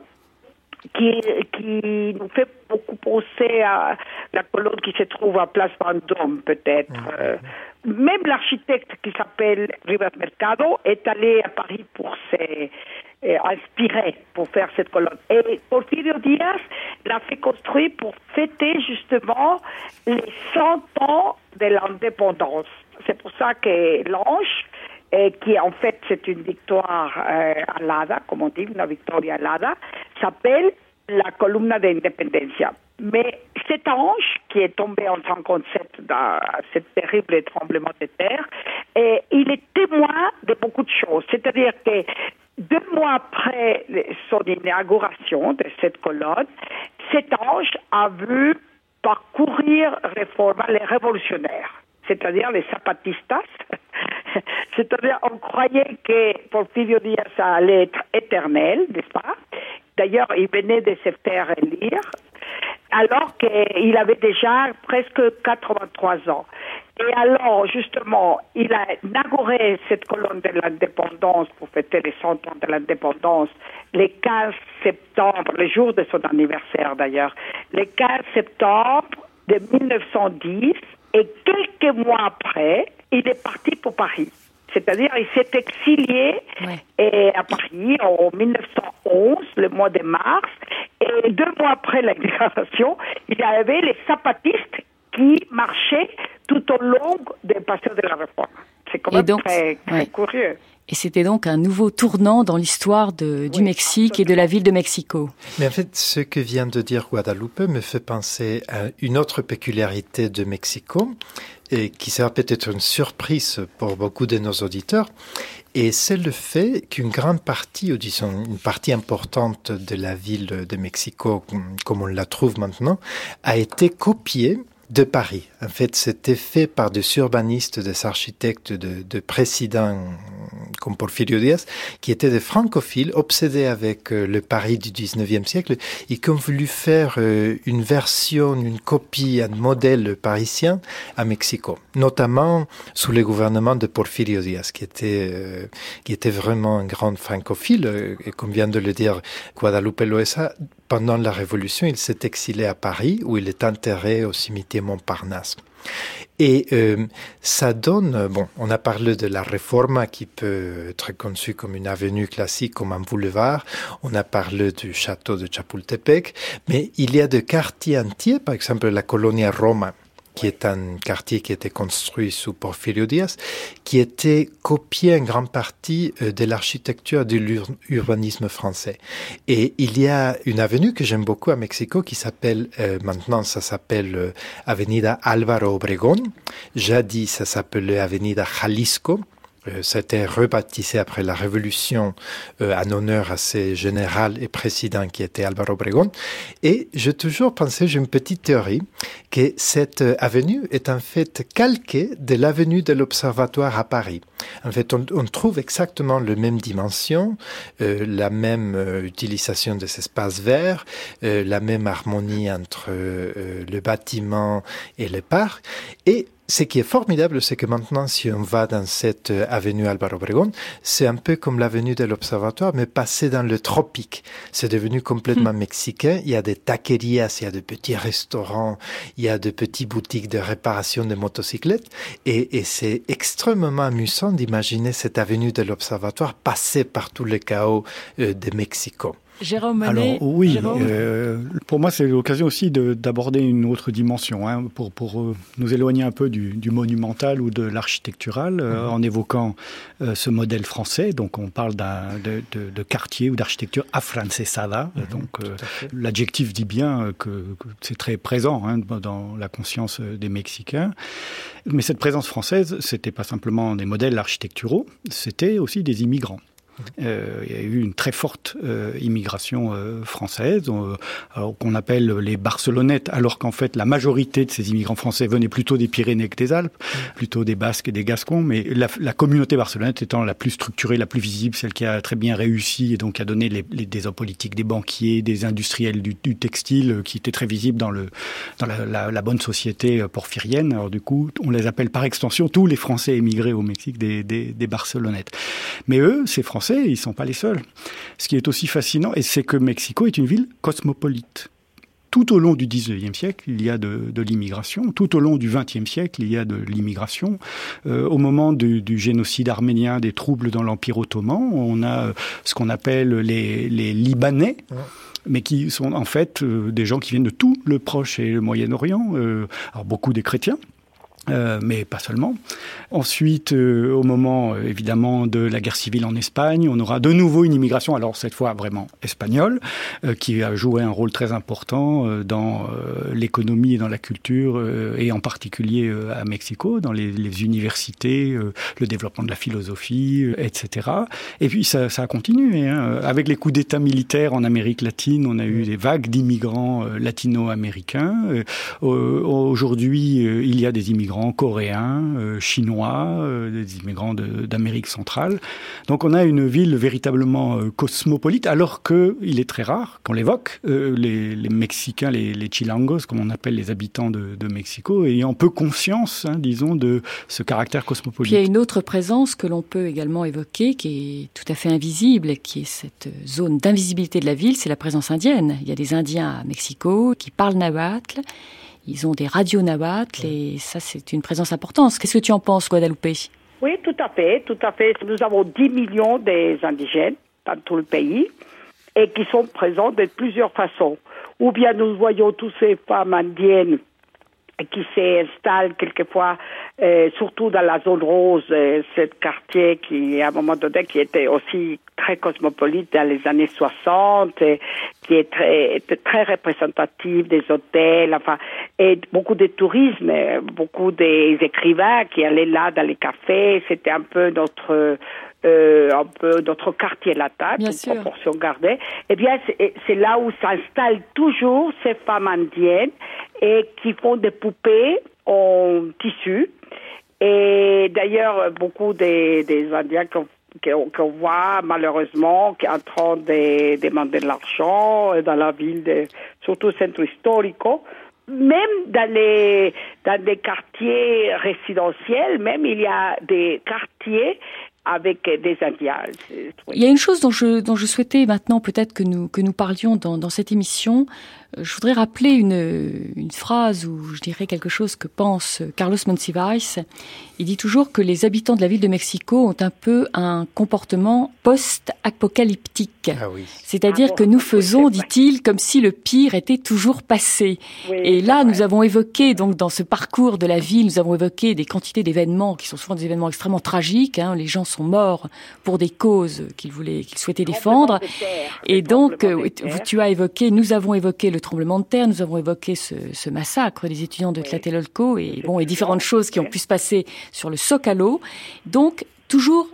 qui, qui nous fait beaucoup penser à la colonne qui se trouve à Place Vendôme, peut-être. Euh, même l'architecte qui s'appelle Rivas Mercado est allé à Paris pour s'inspirer pour faire cette colonne. Et Porfirio Diaz l'a fait construire pour fêter justement les 100 ans de l'indépendance. C'est pour ça que l'ange et qui en fait c'est une victoire euh, alada, comme on dit, une victoire alada, s'appelle la columna d'independencia. Mais cet ange qui est tombé en 57 dans ce terrible tremblement de terre, il est témoin de beaucoup de choses. C'est-à-dire que deux mois après son inauguration de cette colonne, cet ange a vu parcourir les révolutionnaires, c'est-à-dire les zapatistas, C'est-à-dire, on croyait que Porfirio Diaz allait être éternel, n'est-ce pas? D'ailleurs, il venait de se faire élire, alors qu'il avait déjà presque 83 ans. Et alors, justement, il a inauguré cette colonne de l'indépendance pour fêter les 100 ans de l'indépendance le 15 septembre, le jour de son anniversaire d'ailleurs, le 15 septembre de 1910, et quelques mois après, il est parti pour Paris. C'est-à-dire, il s'est exilié à Paris en 1911, le mois de mars, et deux mois après la déclaration, il y avait les zapatistes qui marchaient tout au long des passions de la réforme. C'est quand même très, curieux. Et c'était donc un nouveau tournant dans l'histoire du Mexique et de la ville de Mexico. Mais en fait, ce que vient de dire Guadalupe me fait penser à une autre peculiarité de Mexico, et qui sera peut-être une surprise pour beaucoup de nos auditeurs, et c'est le fait qu'une grande partie, ou disons une partie importante de la ville de Mexico, comme on la trouve maintenant, a été copiée de Paris. En fait, c'était fait par des urbanistes, des architectes, de, de présidents comme Porfirio Diaz, qui étaient des francophiles obsédés avec euh, le Paris du 19e siècle et qui ont voulu faire euh, une version, une copie, un modèle parisien à Mexico, notamment sous le gouvernement de Porfirio Diaz, qui était, euh, qui était vraiment un grand francophile, et comme vient de le dire Guadalupe Loesa, pendant la Révolution, il s'est exilé à Paris, où il est enterré au cimetière Montparnasse. Et euh, ça donne, bon, on a parlé de la réforme qui peut être conçue comme une avenue classique, comme un boulevard. On a parlé du château de Chapultepec, mais il y a des quartiers entiers, par exemple la colonie Roma, qui est un quartier qui a été construit sous Porfirio Diaz, qui était copié en grande partie euh, de l'architecture de l'urbanisme français. Et il y a une avenue que j'aime beaucoup à Mexico qui s'appelle, euh, maintenant ça s'appelle euh, Avenida Álvaro Obregón. Jadis ça s'appelait Avenida Jalisco. Euh, ça a été rebaptisé après la Révolution euh, en honneur à ce général et président qui était Álvaro Obregón. Et j'ai toujours pensé, j'ai une petite théorie, que cette euh, avenue est en fait calquée de l'avenue de l'Observatoire à Paris. En fait, on, trouve exactement la même dimension, euh, la même euh, utilisation des espaces verts, euh, la même harmonie entre le bâtiment et le parc. Et ce qui est formidable, c'est que maintenant, si on va dans cette euh, avenue Álvaro Obregón, c'est un peu comme l'avenue de l'Observatoire, mais passé dans le tropique. C'est devenu complètement hmm. mexicain. Il y a des taquerias, il y a de petits restaurants, il y a de petites boutiques de réparation de motocyclettes. Et, et c'est extrêmement amusant d'imaginer cette avenue de l'Observatoire passer par tout le chaos euh, de Mexico. Jérôme Alors oui, euh, pour moi c'est l'occasion aussi d'aborder une autre dimension, hein, pour, pour euh, nous éloigner un peu du, du monumental ou de l'architectural, euh, mhm. en évoquant ce modèle français. Donc on parle de, de, de, quartier ou d'architecture afrancesada. Mhm, donc l'adjectif dit bien que, que c'est très présent hein, dans la conscience des Mexicains. Mais cette présence française, c'était pas simplement des modèles architecturaux, c'était aussi des immigrants. Euh, il y a eu une très forte euh, immigration euh, française, qu'on appelle les Barcelonettes, alors qu'en fait la majorité de ces immigrants français venaient plutôt des Pyrénées que des Alpes, mm. plutôt des Basques et des Gascons, mais la, la, communauté barcelonette étant la plus structurée, la plus visible, celle qui a très bien réussi et donc a donné les, les, des hommes politiques, des banquiers, des industriels du, du, textile, qui étaient très visibles dans, le, dans la, la, la, bonne société porphyrienne. Alors du coup, on les appelle par extension tous les Français émigrés au Mexique des, des, des Barcelonettes. Mais eux, ces Français, ils ne sont pas les seuls. Ce qui est aussi fascinant, c'est que Mexico est une ville cosmopolite. Tout au long du 19e siècle, il y a de, l'immigration. Tout au long du 20e siècle, il y a de l'immigration. Euh, au moment du, génocide arménien, des troubles dans l'Empire ottoman, on a euh, ce qu'on appelle les, Libanais. mais qui sont en fait euh, des gens qui viennent de tout le Proche et le Moyen-Orient, alors beaucoup des chrétiens, euh, mais pas seulement. Ensuite, euh, au moment euh, évidemment de la guerre civile en Espagne, on aura de nouveau une immigration, alors cette fois vraiment espagnole, qui a joué un rôle très important dans l'économie et dans la culture, et en particulier à Mexico, dans les, les universités, le développement de la philosophie, etc. Et puis ça, ça a continué. Hein. Avec les coups d'État militaires en Amérique latine, on a eu des vagues d'immigrants latino-américains. Aujourd'hui, il y a des immigrants coréens, euh, chinois, euh, des immigrants d'Amérique centrale. Donc on a une ville véritablement euh, cosmopolite, alors qu'il est très rare qu'on l'évoque. Les, Mexicains, les, chilangos, comme on appelle les habitants de, Mexico, ayant peu conscience, hein, disons, de ce caractère cosmopolite. il y a une autre présence que l'on peut également évoquer, qui est tout à fait invisible, qui est cette zone d'invisibilité de la ville, c'est la présence indienne. Il y a des Indiens à Mexico qui parlent nahuatl ils ont des radios nahuatl et ça, c'est une présence importante. Qu'est-ce que tu en penses, Guadalupe? Oui, tout à fait, tout à fait. Nous avons 10 millions d'indigènes dans tout le pays et qui sont présents de plusieurs façons. Ou bien nous voyons toutes ces femmes indiennes qui s'installe quelquefois, euh, surtout dans la zone rose, euh, ce quartier qui, à un moment donné, qui était aussi très cosmopolite dans les années 60, et qui est très, était très représentatif des hôtels, enfin, et beaucoup de tourisme, beaucoup des écrivains qui allaient là dans les cafés, c'était un peu notre euh, un peu notre quartier latin, une proportion gardée, eh bien, c'est là où s'installent toujours ces femmes indiennes et qui font des poupées en tissu. Et d'ailleurs, beaucoup des, Indiens qu'on voit malheureusement qui en train de demander de l'argent dans la ville, de, surtout centre historico, même dans les dans des quartiers résidentiels, même il y a des quartiers avec des Indiens. Il y a une chose dont je, dont je souhaitais maintenant peut-être que nous, que nous parlions dans, dans cette émission, euh, je voudrais rappeler une, une, phrase ou je dirais quelque chose que pense Carlos Monsiváis. Il dit toujours que les habitants de la ville de Mexico ont un peu un comportement post-apocalyptique. Ah oui. C'est-à-dire ah que nous faisons, dit-il, comme si le pire était toujours passé. Et là, nous avons évoqué, donc, dans ce parcours de la ville, nous avons évoqué des quantités d'événements qui sont souvent des événements extrêmement tragiques. Hein. Les gens sont morts pour des causes qu'ils voulaient, qu'ils souhaitaient défendre. Et donc, euh, tu as évoqué, nous avons évoqué le tremblement de terre, nous avons évoqué ce, massacre des étudiants de Tlatelolco et bon et différentes choses qui ont pu se passer sur le Socalo. Donc toujours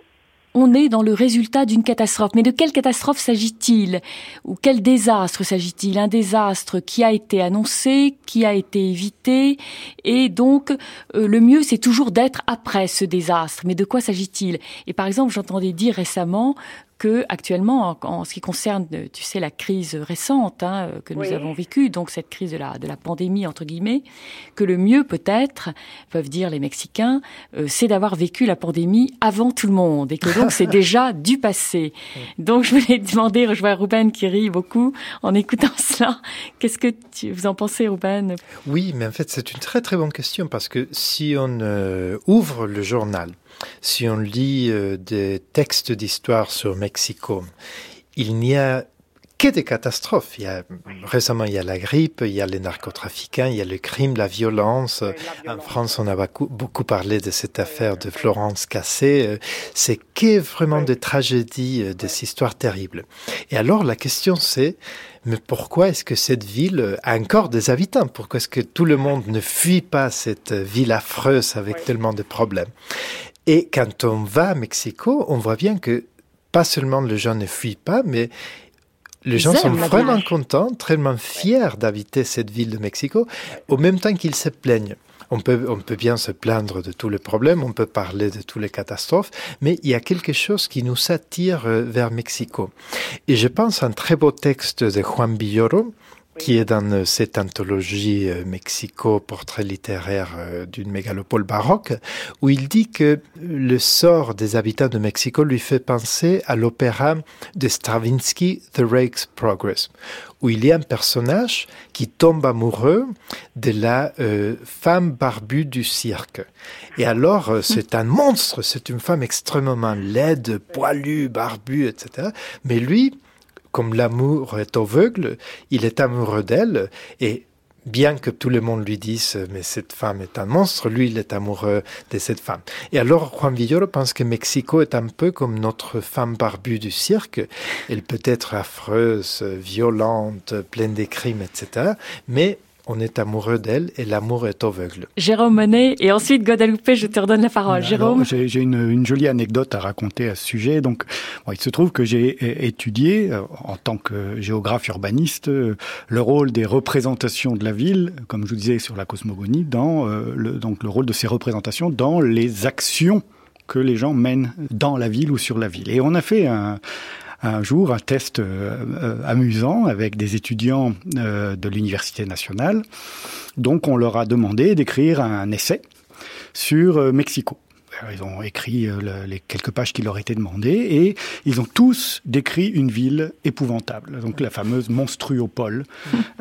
on est dans le résultat d'une catastrophe. Mais de quelle catastrophe s'agit-il? Ou quel désastre s'agit-il? Un désastre qui a été annoncé, qui a été évité, et donc euh, le mieux c'est toujours d'être après ce désastre. Mais de quoi s'agit-il? Et par exemple, j'entendais dire récemment que actuellement, en, ce qui concerne, tu sais, la crise récente hein, que nous avons vécue, donc cette crise de la, de la pandémie entre guillemets, que le mieux peut-être, peuvent dire les Mexicains, euh, c'est d'avoir vécu la pandémie avant tout le monde et que donc c'est déjà du passé. Donc je voulais demander, je vois Ruben qui rit beaucoup en écoutant cela. Qu'est-ce que tu, vous en pensez, Ruben? Oui, mais en fait c'est une très très bonne question parce que si on euh, ouvre le journal si on lit euh, des textes d'histoire sur Mexico, il n'y a que des catastrophes. Il y a, récemment, il y a la grippe, il y a les narcotrafiquants, il y a le crime, la violence. En France, on a beaucoup, beaucoup parlé de cette affaire de Florence Cassé. C'est que vraiment des tragédies, des histoires terribles. Et alors, la question c'est, mais pourquoi est-ce que cette ville a encore des habitants? Pourquoi est-ce que tout le monde ne fuit pas cette ville affreuse avec tellement de problèmes? Et quand on va à Mexico, on voit bien que pas seulement les gens ne fuient pas, mais les gens sont vraiment contents, tellement fiers d'habiter cette ville de Mexico, au même temps qu'ils se plaignent. On peut, on peut bien se plaindre de tous les problèmes, on peut parler de toutes les catastrophes, mais il y a quelque chose qui nous attire euh, vers Mexico. Et je pense à un très beau texte de Juan Villoro, qui est dans euh, cette anthologie euh, Mexico, portrait littéraire euh, d'une mégalopole baroque, où il dit que le sort des habitants de Mexico lui fait penser à l'opéra de Stravinsky, The Rake's Progress, où il y a un personnage qui tombe amoureux de la femme barbue du cirque. Et alors, c'est un monstre, c'est une femme extrêmement laide, poilue, barbue, etc. Mais lui, comme l'amour est aveugle, il est amoureux d'elle et bien que tout le monde lui dise mais cette femme est un monstre, lui il est amoureux de cette femme. Et alors Juan Villoro pense que Mexico est un peu comme notre femme barbue du cirque. Elle peut être affreuse, violente, pleine de crimes, etc. Mais on est amoureux d'elle et l'amour est aveugle. Jérôme Monet et ensuite Guadalupe, je te redonne la parole. Jérôme J'ai une, jolie anecdote à raconter à ce sujet. Donc, il se trouve que j'ai étudié, euh, en tant que géographe urbaniste, euh, le rôle des représentations de la ville, comme je vous disais sur la cosmogonie, dans euh, le, donc le rôle de ces représentations dans les actions que les gens mènent dans la ville ou sur la ville. Et on a fait un, un jour un test euh, euh, amusant avec des étudiants euh, de l'Université nationale. Donc on leur a demandé d'écrire un essai sur Mexico. Ils ont écrit euh, les quelques pages qui leur étaient demandées et ils ont tous décrit une ville épouvantable, donc la fameuse monstruopole,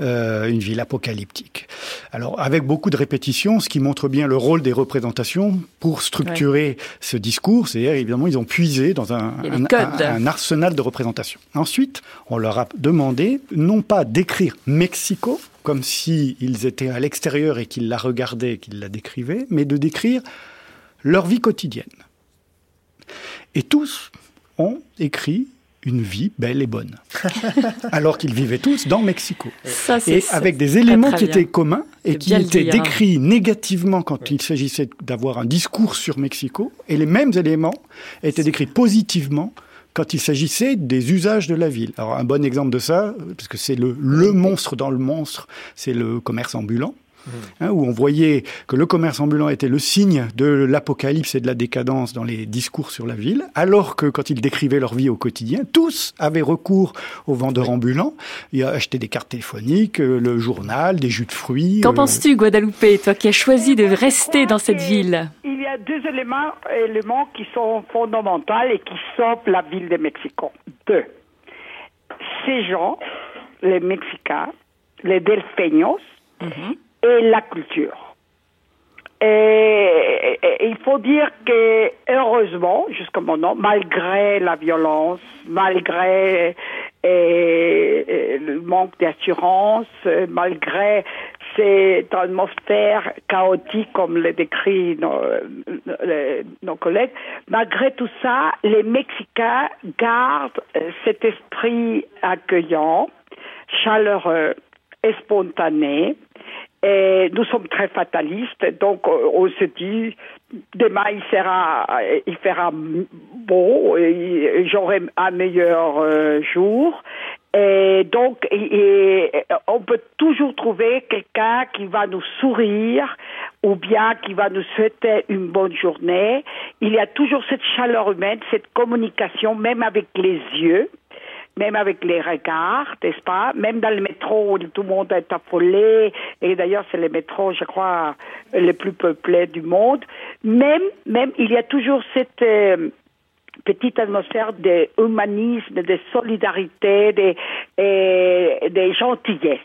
euh, une ville apocalyptique. Alors avec beaucoup de répétitions, ce qui montre bien le rôle des représentations pour structurer ce discours, c'est évidemment ils ont puisé dans un, un, arsenal de représentations. Ensuite, on leur a demandé non pas d'écrire Mexico comme s'ils étaient à l'extérieur et qu'ils la regardaient, qu'ils la décrivaient, mais de décrire leur vie quotidienne. Et tous ont écrit une vie belle et bonne. Alors qu'ils vivaient tous dans Mexico. et avec des éléments qui étaient communs et qui étaient décrits négativement quand il s'agissait d'avoir un discours sur Mexico, et les mêmes éléments étaient décrits positivement quand il s'agissait des usages de la ville. Alors un bon exemple de ça, parce que c'est le, le monstre dans le monstre, c'est le commerce ambulant. Hein, où on voyait que le commerce ambulant était le signe de l'apocalypse et de la décadence dans les discours sur la ville, alors que quand ils décrivaient leur vie au quotidien, tous avaient recours aux vendeurs ambulants, ils achetaient des cartes téléphoniques, euh, le journal, des jus de fruits. Qu'en euh, penses-tu, Guadalupe, toi qui as choisi de rester dans cette ville? Il y a deux éléments, éléments qui sont fondamentaux et qui sauvent la ville de Mexico. Deux. Ces gens, les Mexicains, les delfeños, mhm et la culture. Et, il faut dire que heureusement, jusqu'à maintenant, malgré la violence, malgré le manque d'assurance, malgré cette atmosphère chaotique comme le décrit nos, nos, collègues, malgré tout ça, les Mexicains gardent cet esprit accueillant, chaleureux et spontané nous sommes très fatalistes, donc euh, on se dit demain il sera, il fera beau, j'aurai un meilleur euh, jour. Et donc, on peut toujours trouver quelqu'un qui va nous sourire ou bien qui va nous souhaiter une bonne journée. Il y a toujours cette chaleur humaine, cette communication, même avec les yeux même avec les regards, n'est-ce pas? Même dans le métro où tout le monde est affolé, et d'ailleurs c'est le métro, je crois, le plus peuplé du monde. Même, même, il y a toujours cette euh, petite atmosphère d'humanisme, de solidarité, de, et, de gentillesse.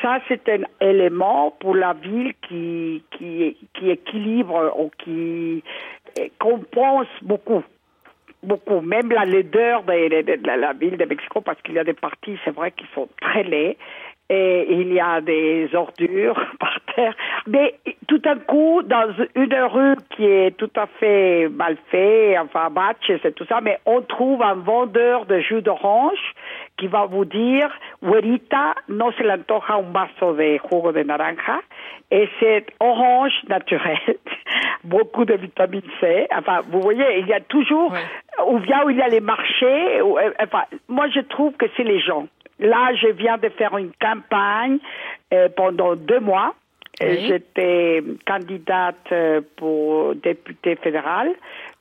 Ça, c'est un élément pour la ville qui, qui, qui équilibre ou qui compense beaucoup beaucoup. Même la laideur de, la ville de Mexico, parce qu'il y a des parties, c'est vrai, qui sont très laids et il y a des ordures par terre. Mais tout à coup, dans une rue qui est tout à fait mal faite, enfin match, c'est tout ça, mais on trouve un vendeur de jus d'orange qui va vous dire, Huerita, no se le antoja un vaso de jugo de naranja, et c'est orange naturel, beaucoup de vitamine C. Enfin, vous voyez, il y a toujours, ou bien où il y a les marchés, enfin, moi je trouve que c'est les gens. Là, je viens de faire une campagne euh, pendant deux mois. J'étais candidate euh, pour député fédéral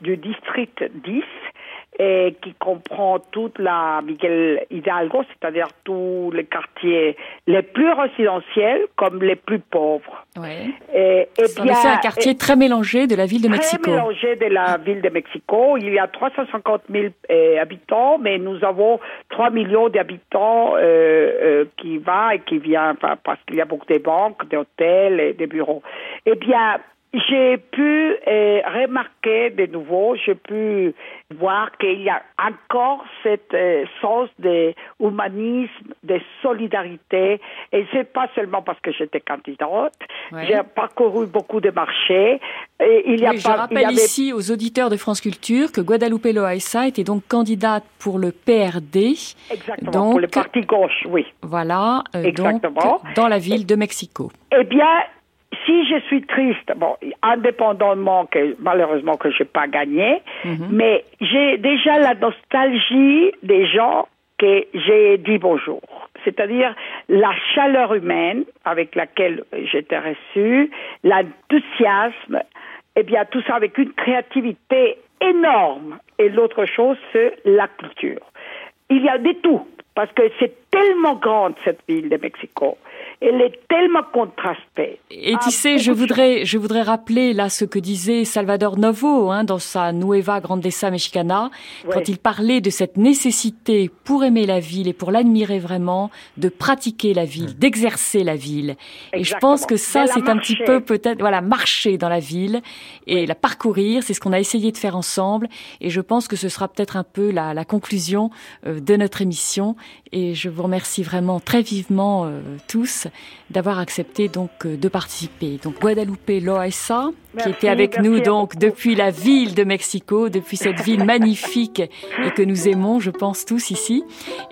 du district 10 et qui comprend toute la Miguel Hidalgo, c'est-à-dire tous les quartiers les plus résidentiels comme les plus pauvres. Oui. Et, c'est un quartier très mélangé de la ville de Mexico. Très mélangé de la ville de Mexico. Il y a 350 000 euh, habitants, mais nous avons 3 millions d'habitants euh, euh, qui vont et qui viennent parce qu'il y a beaucoup de banques, d'hôtels et des bureaux. Eh bien, j'ai pu euh, remarquer de nouveau, j'ai pu voir qu'il y a encore cette euh, sens d'humanisme, de solidarité, et c'est pas seulement parce que j'étais candidate. J'ai parcouru beaucoup de marchés. Et il y a je rappelle ici aux auditeurs de France Culture que Guadalupe Loaiza était donc candidate pour le PRD. Exactement, donc, pour le parti gauche, oui. Voilà, euh, Exactement. dans la ville de Mexico. Eh bien, si je suis triste, bon, indépendamment que malheureusement que je n'ai pas gagné, mhm. mais j'ai déjà la nostalgie des gens que j'ai dit bonjour. C'est-à-dire la chaleur humaine avec laquelle j'étais reçue, l'enthousiasme, et eh bien tout ça avec une créativité énorme. Et l'autre chose, c'est la culture. Il y a de tout, parce que c'est tellement grande cette ville de Mexico elle est tellement contrastée. Et tu sais, je voudrais, je voudrais rappeler là ce que disait Salvador Novo hein, dans sa Nueva Grandeza Mexicana, quand il parlait de cette nécessité pour aimer la ville et pour l'admirer vraiment, de pratiquer la ville, mm. d'exercer la ville. Et je pense que ça, c'est un petit peu peut-être, voilà, marcher dans la ville et la parcourir. C'est ce qu'on a essayé de faire ensemble. Et je pense que ce sera peut-être un peu la, la conclusion euh, de notre émission. Et je vous remercie vraiment très vivement euh, tous d'avoir accepté donc euh, de participer. Donc Guadalupe Loaesa, qui était avec nous donc depuis la ville de Mexico, depuis cette ville magnifique et que nous aimons, je pense tous ici.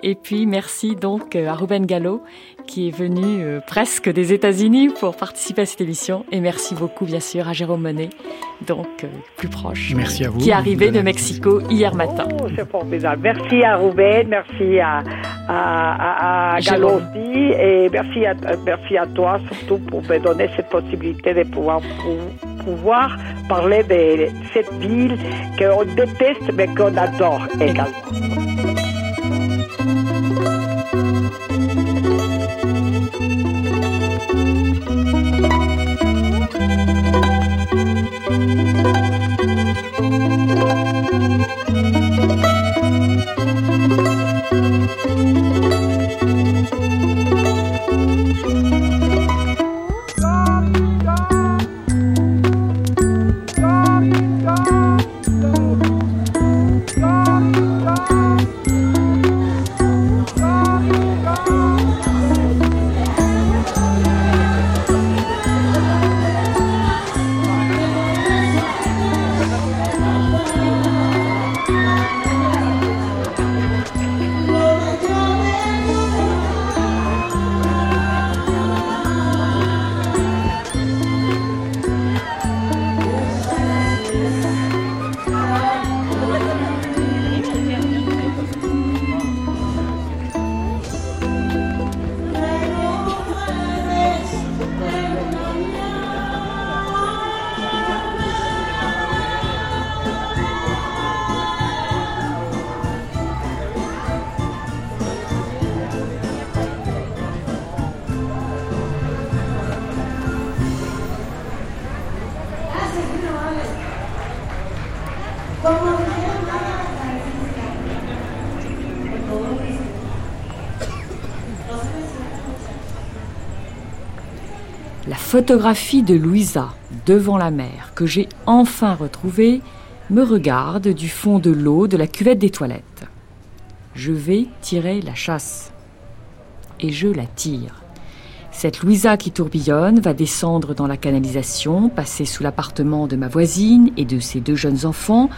Et puis merci donc euh, à Ruben Gallo qui est venu euh, presque des États-Unis pour participer à cette émission. Et merci beaucoup bien sûr à Jérôme Monet, donc plus proche, merci à vous, qui est arrivé de Mexico hier matin. Oh, c'est formidable. Merci à Ruben, merci à, à, à, Gallo aussi, et merci à, merci à toi surtout pour me donner cette possibilité de pouvoir, pouvoir parler de cette ville qu'on déteste mais qu'on adore également. Photographie de Louisa devant la mer que j'ai enfin retrouvée me regarde du fond de l'eau de la cuvette des toilettes. Je vais tirer la chasse. Et je la tire. Cette Louisa qui tourbillonne va descendre dans la canalisation, passer sous l'appartement de ma voisine et de ses deux jeunes enfants,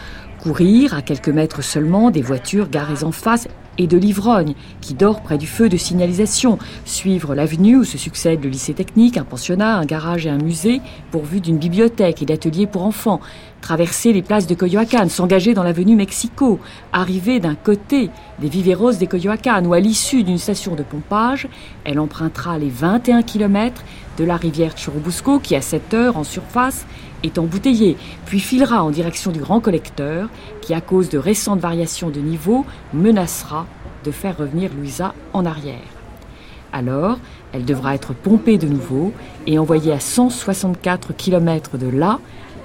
courir à quelques mètres seulement des voitures garées en face et de l'ivrogne qui dort près du feu de signalisation, suivre l'avenue où se succèdent le lycée technique, un pensionnat, un garage et un musée, pourvu d'une bibliothèque et d'ateliers pour enfants, traverser les places de Coyoacán, s'engager dans l'avenue Mexico, arriver d'un côté des viveros des Coyoacán ou à l'issue d'une station de pompage, elle empruntera les 21 km de la rivière Churubusco qui à cette heure en surface est embouteillée, puis filera en direction du grand collecteur qui, à cause de récentes variations de niveau, menacera de faire revenir Louisa en arrière. Alors, elle devra être pompée de nouveau et envoyée à 164 km de là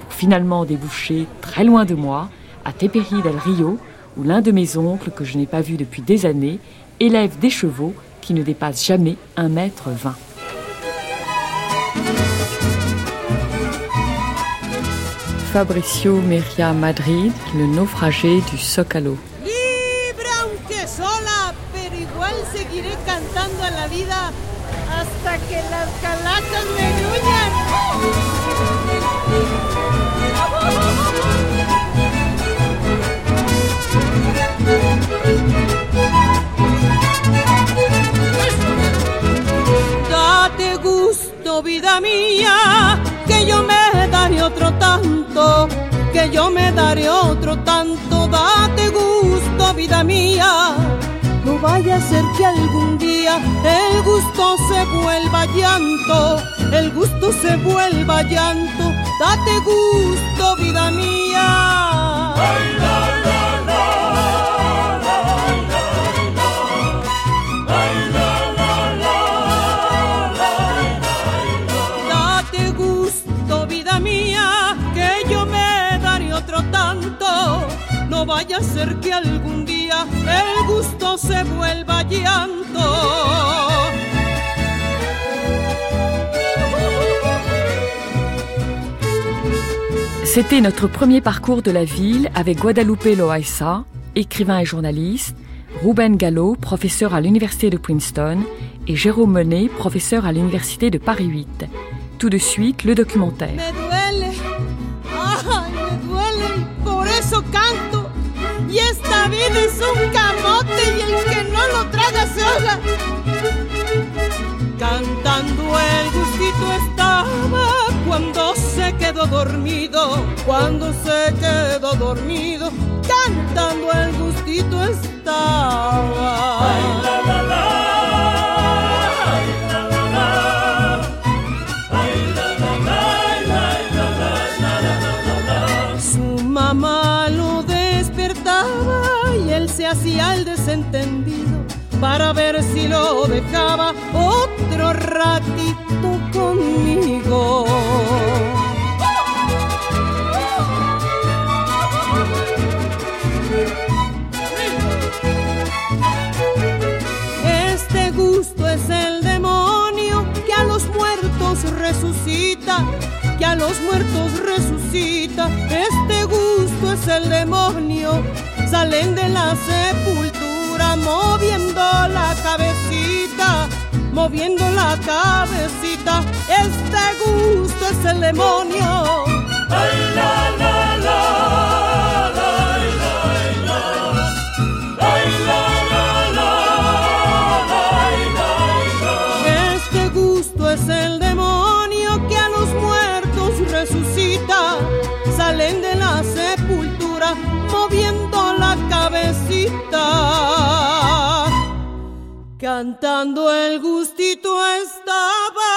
pour finalement déboucher très loin de moi, à Teperi del Rio, où l'un de mes oncles, que je n'ai pas vu depuis des années, élève des chevaux qui ne dépassent jamais 1 mètre 20. Fabricio Meria Madrid, le naufragé du Zócalo. Libre aunque sola, pero igual seguiré cantando a la vida hasta que las calacas me gruñan. Date gusto, vida mía que yo me daré otro tanto, que yo me daré otro tanto, date gusto, vida mía. No vaya a ser que algún día el gusto se vuelva llanto, el gusto se vuelva llanto, Date gusto, vida mía. La, la, la, Date gusto, vida mía, que yo me daré otro tanto. No vaya a ser que algún día el gusto se vuelva llanto. C'était notre premier parcours de la ville avec Guadalupe Loaiza, écrivain et journaliste, Ruben Gallo, professeur à l'université de Princeton, et Jérôme Monet, professeur à l'université de Paris 8. Tout de suite, le documentaire. Cantando el gustito quedó dormido, cuando se quedó dormido, cantando el gustito estaba. Ay, la, la, la. hacía el desentendido para ver si lo dejaba otro ratito conmigo. Los muertos resucita. Este gusto es el demonio salen de la sepultura moviendo la cabecita, moviendo la cabecita. Este gusto es el demonio. Cantando el gustito estaba.